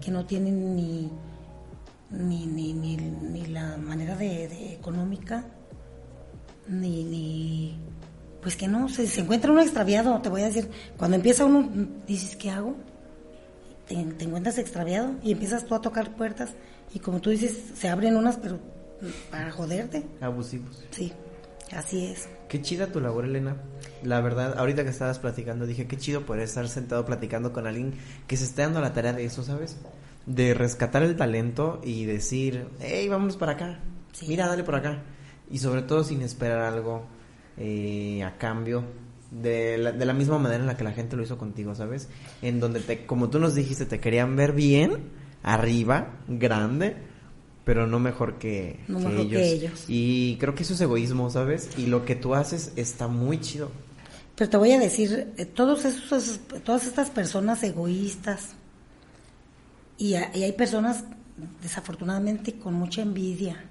que no tienen ni ni, ni, ni, la manera de, económica ni, ni pues que no se, se encuentra uno extraviado te voy a decir cuando empieza uno dices qué hago te, te encuentras extraviado y empiezas tú a tocar puertas y como tú dices se abren unas pero para joderte abusivos sí así es Qué chida tu labor, Elena. La verdad, ahorita que estabas platicando, dije, qué chido poder estar sentado platicando con alguien que se esté dando la tarea de eso, ¿sabes? De rescatar el talento y decir, hey, vámonos para acá. Mira, dale por acá. Y sobre todo sin esperar algo eh, a cambio. De la, de la misma manera en la que la gente lo hizo contigo, ¿sabes? En donde, te, como tú nos dijiste, te querían ver bien, arriba, grande pero no mejor que, ellos. Y creo que eso es egoísmo, ¿sabes? Y lo que tú haces está muy chido. Pero te voy a decir, eh, todos esos, todas estas personas egoístas Y, hay personas, desafortunadamente, con mucha envidia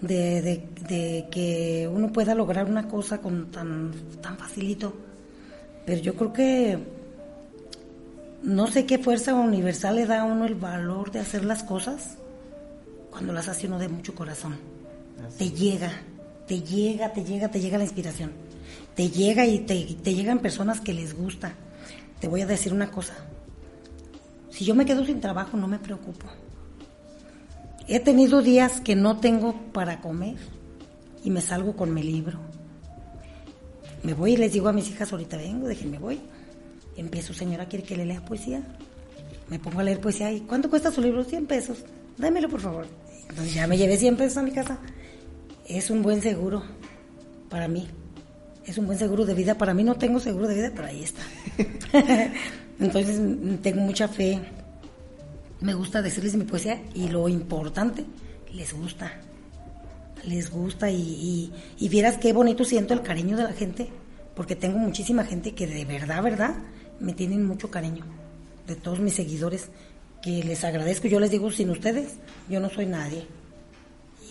de, de, que uno pueda lograr una cosa con tan, tan facilito. Pero yo creo que no sé qué fuerza universal le da a uno el valor de hacer las cosas cuando las hace uno de mucho corazón. Te llega, te llega, te llega, te llega la inspiración. Te llega y te, te llegan personas que les gusta. Te voy a decir una cosa. Si yo me quedo sin trabajo, no me preocupo. He tenido días que no tengo para comer y me salgo con mi libro. Me voy y les digo a mis hijas, ahorita vengo, déjenme voy. Empiezo, señora, ¿quiere que le lea poesía? Me pongo a leer poesía y ¿cuánto cuesta su libro? 100 pesos. Dámelo, por favor. Entonces ya me llevé 100 pesos a mi casa. Es un buen seguro para mí. Es un buen seguro de vida. Para mí no tengo seguro de vida, pero ahí está. Entonces tengo mucha fe. Me gusta decirles mi poesía y lo importante, les gusta. Les gusta y, y, vieras qué bonito siento el cariño de la gente, porque tengo muchísima gente que de verdad, verdad, me tienen mucho cariño. De todos mis seguidores, que les agradezco. Yo les digo, sin ustedes, yo no soy nadie.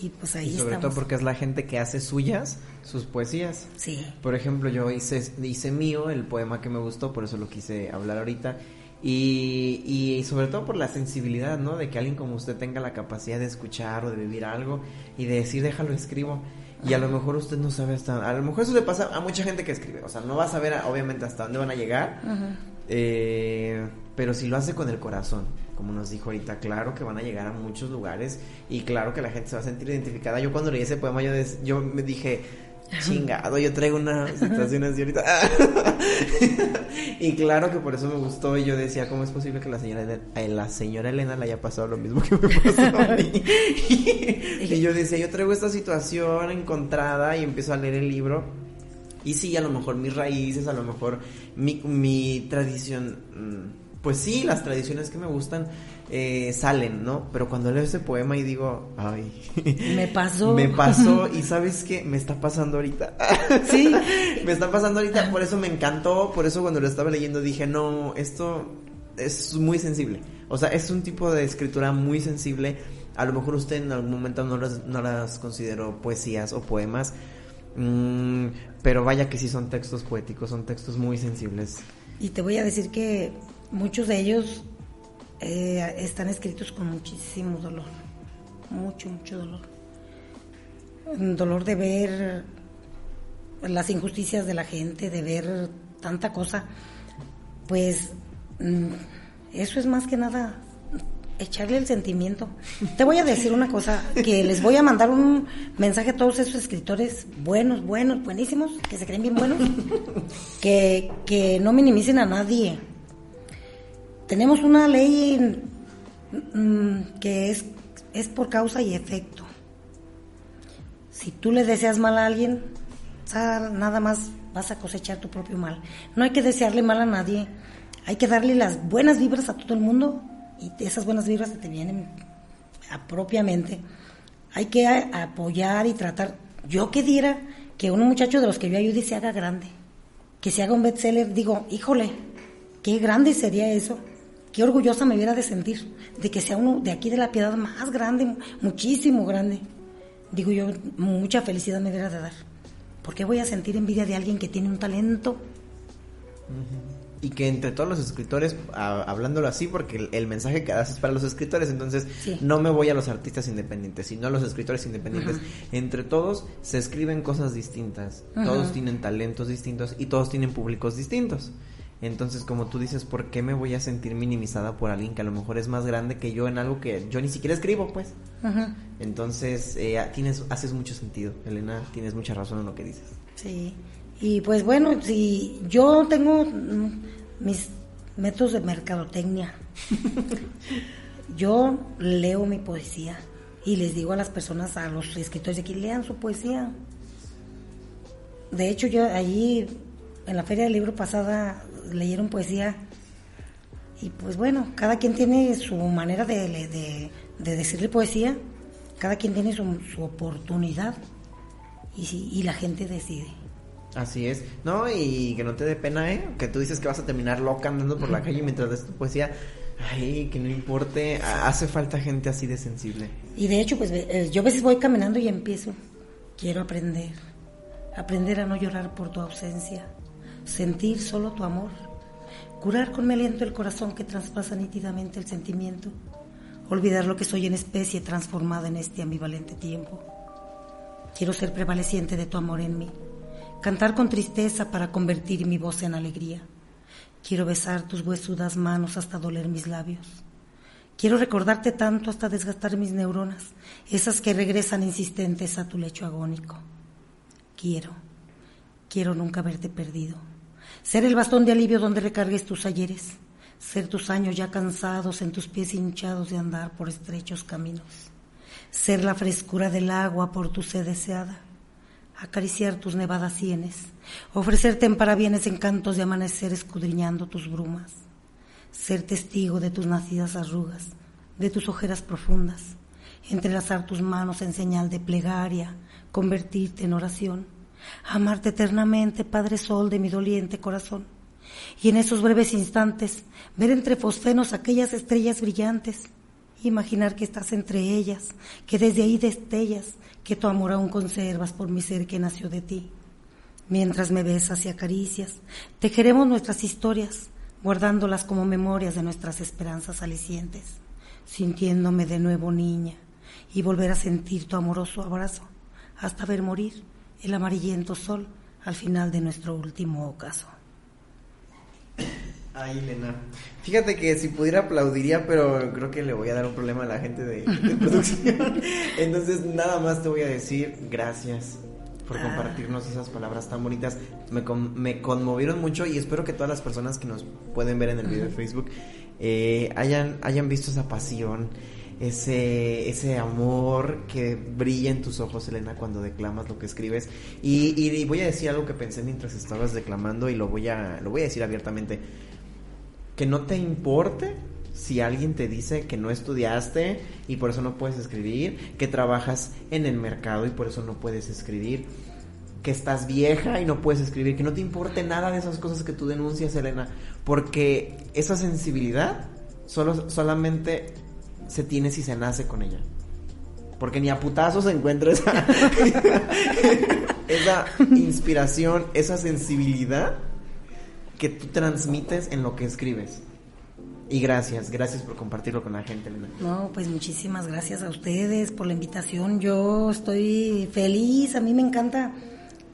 Y pues ahí y sobre todo porque es la gente que hace suyas sus poesías. Sí. Por ejemplo, yo hice, hice mío el poema que me gustó, por eso lo quise hablar ahorita. Y, y, sobre todo por la sensibilidad, ¿no? De que alguien como usted tenga la capacidad de escuchar o de vivir algo y de decir, déjalo, escribo. Y a lo mejor usted no sabe hasta... A lo mejor eso le pasa a mucha gente que escribe. O sea, no va a saber obviamente hasta dónde van a llegar. Eh, pero si lo hace con el corazón, como nos dijo ahorita, claro que van a llegar a muchos lugares y claro que la gente se va a sentir identificada. Yo cuando leí ese poema yo, yo me dije, chingado, yo traigo una situación así ahorita. y claro que por eso me gustó y yo decía, ¿cómo es posible que la señora, la señora Elena le haya pasado lo mismo que me pasó a mí? y yo decía, yo traigo esta situación encontrada y empiezo a leer el libro. Y sí, a lo mejor mis raíces, a lo mejor mi, mi tradición, mm, pues sí, las tradiciones que me gustan, eh, salen, ¿no? Pero cuando leo ese poema y digo, ay, me pasó. me pasó y sabes qué, me está pasando ahorita. Sí. me está pasando ahorita, por eso me encantó, por eso cuando lo estaba leyendo dije, no, esto es muy sensible. O sea, es un tipo de escritura muy sensible. A lo mejor usted en algún momento no las, no las consideró poesías o poemas, mm, pero vaya que sí son textos poéticos, son textos muy sensibles. Y te voy a decir que muchos de ellos eh, están escritos con muchísimo dolor, mucho, mucho dolor. Dolor de ver las injusticias de la gente, de ver tanta cosa, pues mm, eso es más que nada echarle el sentimiento. Te voy a decir una cosa, que les voy a mandar un mensaje a todos esos escritores buenos, buenos, buenísimos, que se creen bien buenos, que, que no minimicen a nadie, tenemos una ley mm, que es, es por causa y efecto. Si tú le deseas mal a alguien, nada más vas a cosechar tu propio mal. No hay que desearle mal a nadie, hay que darle las buenas vibras a todo el mundo y esas buenas vibras te vienen propiamente. Hay que apoyar y tratar. Yo que diera que un muchacho de los que yo ayude se haga grande, que se haga un bestseller, digo, híjole, qué grande sería eso qué orgullosa me hubiera de sentir de que sea uno de aquí de la piedad más grande, muchísimo grande. Digo yo, mucha felicidad me hubiera de dar. ¿Por qué voy a sentir envidia de alguien que tiene un talento? Y que entre todos los escritores, hablándolo así, porque el, mensaje que das es para los escritores, entonces no me voy a los artistas independientes, sino a los escritores independientes. Entre todos se escriben cosas distintas, todos tienen talentos distintos y todos tienen públicos distintos. Entonces, como tú dices, ¿por qué me voy a sentir minimizada por alguien que a lo mejor es más grande que yo en algo que yo ni siquiera escribo, pues? Entonces, eh, tienes, haces mucho sentido, Elena, tienes mucha razón en lo que dices. Sí, y pues bueno, si yo tengo mm, mis métodos de mercadotecnia, yo leo mi poesía y les digo a las personas, a los escritores de aquí, lean su poesía. De hecho, yo allí en la feria del libro pasada leyeron poesía y pues bueno, cada quien tiene su manera de, de, decirle poesía, cada quien tiene su, su oportunidad y, y la gente decide. Así es. No, y que no te dé pena, ¿eh? Que tú dices que vas a terminar loca andando por la calle mientras des tu poesía. Ay, que no importe, hace falta gente así de sensible. Y de hecho, pues eh, yo a veces voy caminando y empiezo, quiero aprender, aprender a no llorar por tu ausencia, sentir solo tu amor, curar con mi aliento el corazón que traspasa nítidamente el sentimiento, olvidar lo que soy en especie transformada en este ambivalente tiempo. Quiero ser prevaleciente de tu amor en mí, cantar con tristeza para convertir mi voz en alegría Quiero besar tus huesudas manos hasta doler mis labios. Quiero recordarte tanto hasta desgastar mis neuronas, esas que regresan insistentes a tu lecho agónico. Quiero, quiero nunca verte perdido. Ser el bastón de alivio donde recargues tus ayeres. Ser tus años ya cansados en tus pies hinchados de andar por estrechos caminos. Ser la frescura del agua por tu sed deseada. Acariciar tus nevadas sienes, ofrecerte en parabienes encantos de amanecer escudriñando tus brumas, ser testigo de tus nacidas arrugas, de tus ojeras profundas, entrelazar tus manos en señal de plegaria, convertirte en oración, amarte eternamente, Padre Sol de mi doliente corazón, y en esos breves instantes ver entre fosfenos aquellas estrellas brillantes, imaginar que estás entre ellas, que desde ahí destellas, que tu amor aún conservas por mi ser que nació de ti. Mientras me besas y acaricias, tejeremos nuestras historias, guardándolas como memorias de nuestras esperanzas alicientes, sintiéndome de nuevo niña y volver a sentir tu amoroso abrazo hasta ver morir el amarillento sol al final de nuestro último ocaso. Ay, Elena. Fíjate que si pudiera aplaudiría, pero creo que le voy a dar un problema a la gente de, producción. Entonces, nada más te voy a decir gracias por compartirnos esas palabras tan bonitas. Me, me conmovieron mucho y espero que todas las personas que nos pueden ver en el video de Facebook eh, hayan, hayan visto esa pasión, ese, ese amor que brilla en tus ojos, Elena, cuando declamas lo que escribes. Y, y, voy a decir algo que pensé mientras estabas declamando y lo voy a, lo voy a decir abiertamente que no te importe si alguien te dice que no estudiaste y por eso no puedes escribir, que trabajas en el mercado y por eso no puedes escribir, que estás vieja y no puedes escribir, que no te importe nada de esas cosas que tú denuncias, Elena, porque esa sensibilidad solo, solamente se tiene si se nace con ella. Porque ni a putazos se encuentra esa, esa inspiración, esa sensibilidad que tú transmites en lo que escribes. Y gracias, gracias por compartirlo con la gente, Elena. No, pues muchísimas gracias a ustedes por la invitación. Yo estoy feliz, a mí me encanta,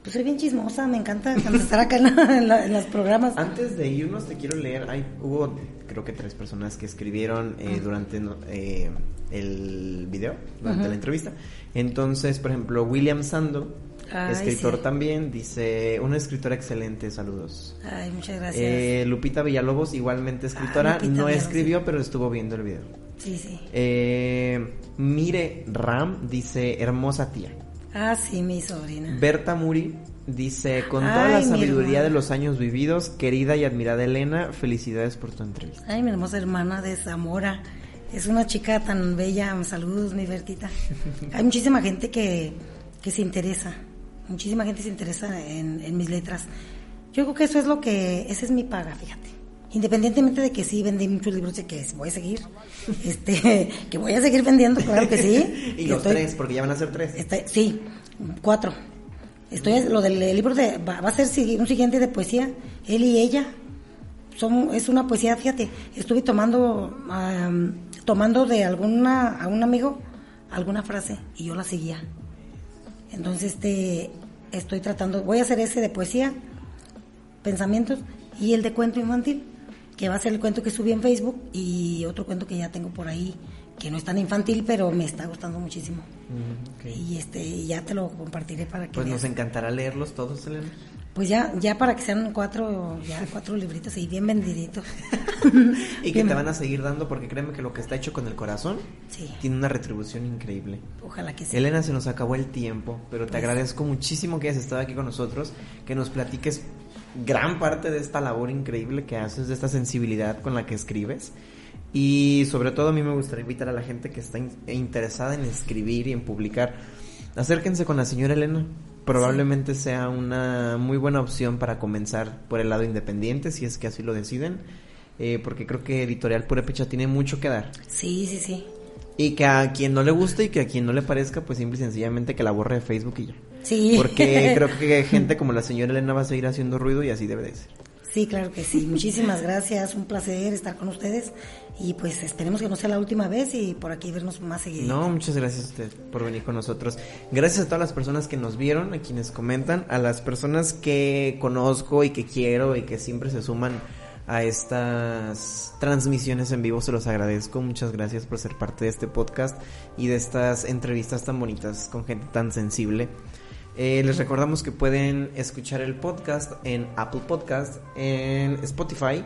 pues soy bien chismosa, me encanta estar acá en, los programas. Antes de irnos te quiero leer, hay, hubo creo que tres personas que escribieron eh, durante eh, el video, durante la entrevista. Entonces, por ejemplo, William Sando escritor también, dice, una escritora excelente, saludos. Ay, muchas gracias. Eh, Lupita Villalobos, igualmente escritora, no escribió, pero estuvo viendo el video. Sí, sí. Eh, Mire Ram dice, hermosa tía. Ah, sí, mi sobrina. Berta Muri dice, con toda la sabiduría de los años vividos, querida y admirada Elena, felicidades por tu entrevista. Ay, mi hermosa hermana de Zamora. Es una chica tan bella. Saludos, mi Bertita. Hay muchísima gente que, que se interesa muchísima gente se interesa en, mis letras. Yo creo que eso es lo que, esa es mi paga, fíjate. Independientemente de que sí vendí muchos libros y que voy a seguir, este, que voy a seguir vendiendo, claro que sí. y los tres, porque ya van a ser tres. Este, sí, cuatro. Estoy, lo del libro de, va, a ser un siguiente de poesía, él y ella. Son, es una poesía, fíjate, estuve tomando, tomando de alguna, a un amigo alguna frase y yo la seguía. Entonces, este, estoy tratando, voy a hacer ese de poesía, pensamientos y el de cuento infantil, que va a ser el cuento que subí en Facebook y otro cuento que ya tengo por ahí que no es tan infantil, pero me está gustando muchísimo. Mm, y este ya te lo compartiré para que Pues nos encantará leerlos todos, Elena. Pues ya, ya para que sean cuatro, ya cuatro libritos y bien vendiditos. y que te van a seguir dando porque créeme que lo que está hecho con el corazón tiene una retribución increíble. Ojalá que sí. Elena, se nos acabó el tiempo, pero te pues agradezco muchísimo que hayas estado aquí con nosotros, que nos platiques gran parte de esta labor increíble que haces, de esta sensibilidad con la que escribes. Y sobre todo a mí me gustaría invitar a la gente que está interesada en escribir y en publicar. Acérquense con la señora Elena probablemente sea una muy buena opción para comenzar por el lado independiente, si es que así lo deciden. eh, porque creo que Editorial Purepecha tiene mucho que dar. Sí, sí, sí. Y que a quien no le guste y que a quien no le parezca, pues simple y sencillamente que la borre de Facebook y ya. Sí. Porque creo que gente como la señora Elena va a seguir haciendo ruido y así debe de ser. Sí, claro que sí. Muchísimas gracias. Un placer estar con ustedes. Y pues esperemos que no sea la última vez y por aquí vernos más seguido. No, muchas gracias a usted por venir con nosotros. Gracias a todas las personas que nos vieron, a quienes comentan, a las personas que conozco y que quiero y que siempre se suman a estas transmisiones en vivo. Se los agradezco. Muchas gracias por ser parte de este podcast y de estas entrevistas tan bonitas con gente tan sensible. Eh, les recordamos que pueden escuchar el podcast en Apple Podcast, en Spotify.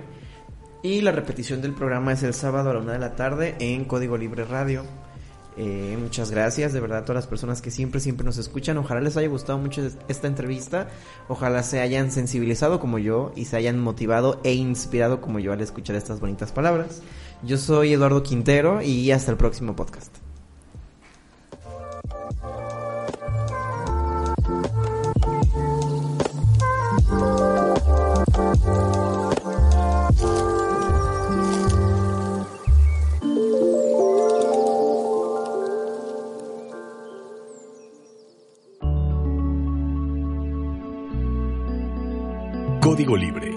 Y la repetición del programa es el sábado a la una de la tarde en Código Libre Radio. Eh, muchas gracias, de verdad, a todas las personas que siempre, siempre nos escuchan. Ojalá les haya gustado mucho esta entrevista. Ojalá se hayan sensibilizado como yo y se hayan motivado e inspirado como yo al escuchar estas bonitas palabras. Yo soy Eduardo Quintero y hasta el próximo podcast. Código Libre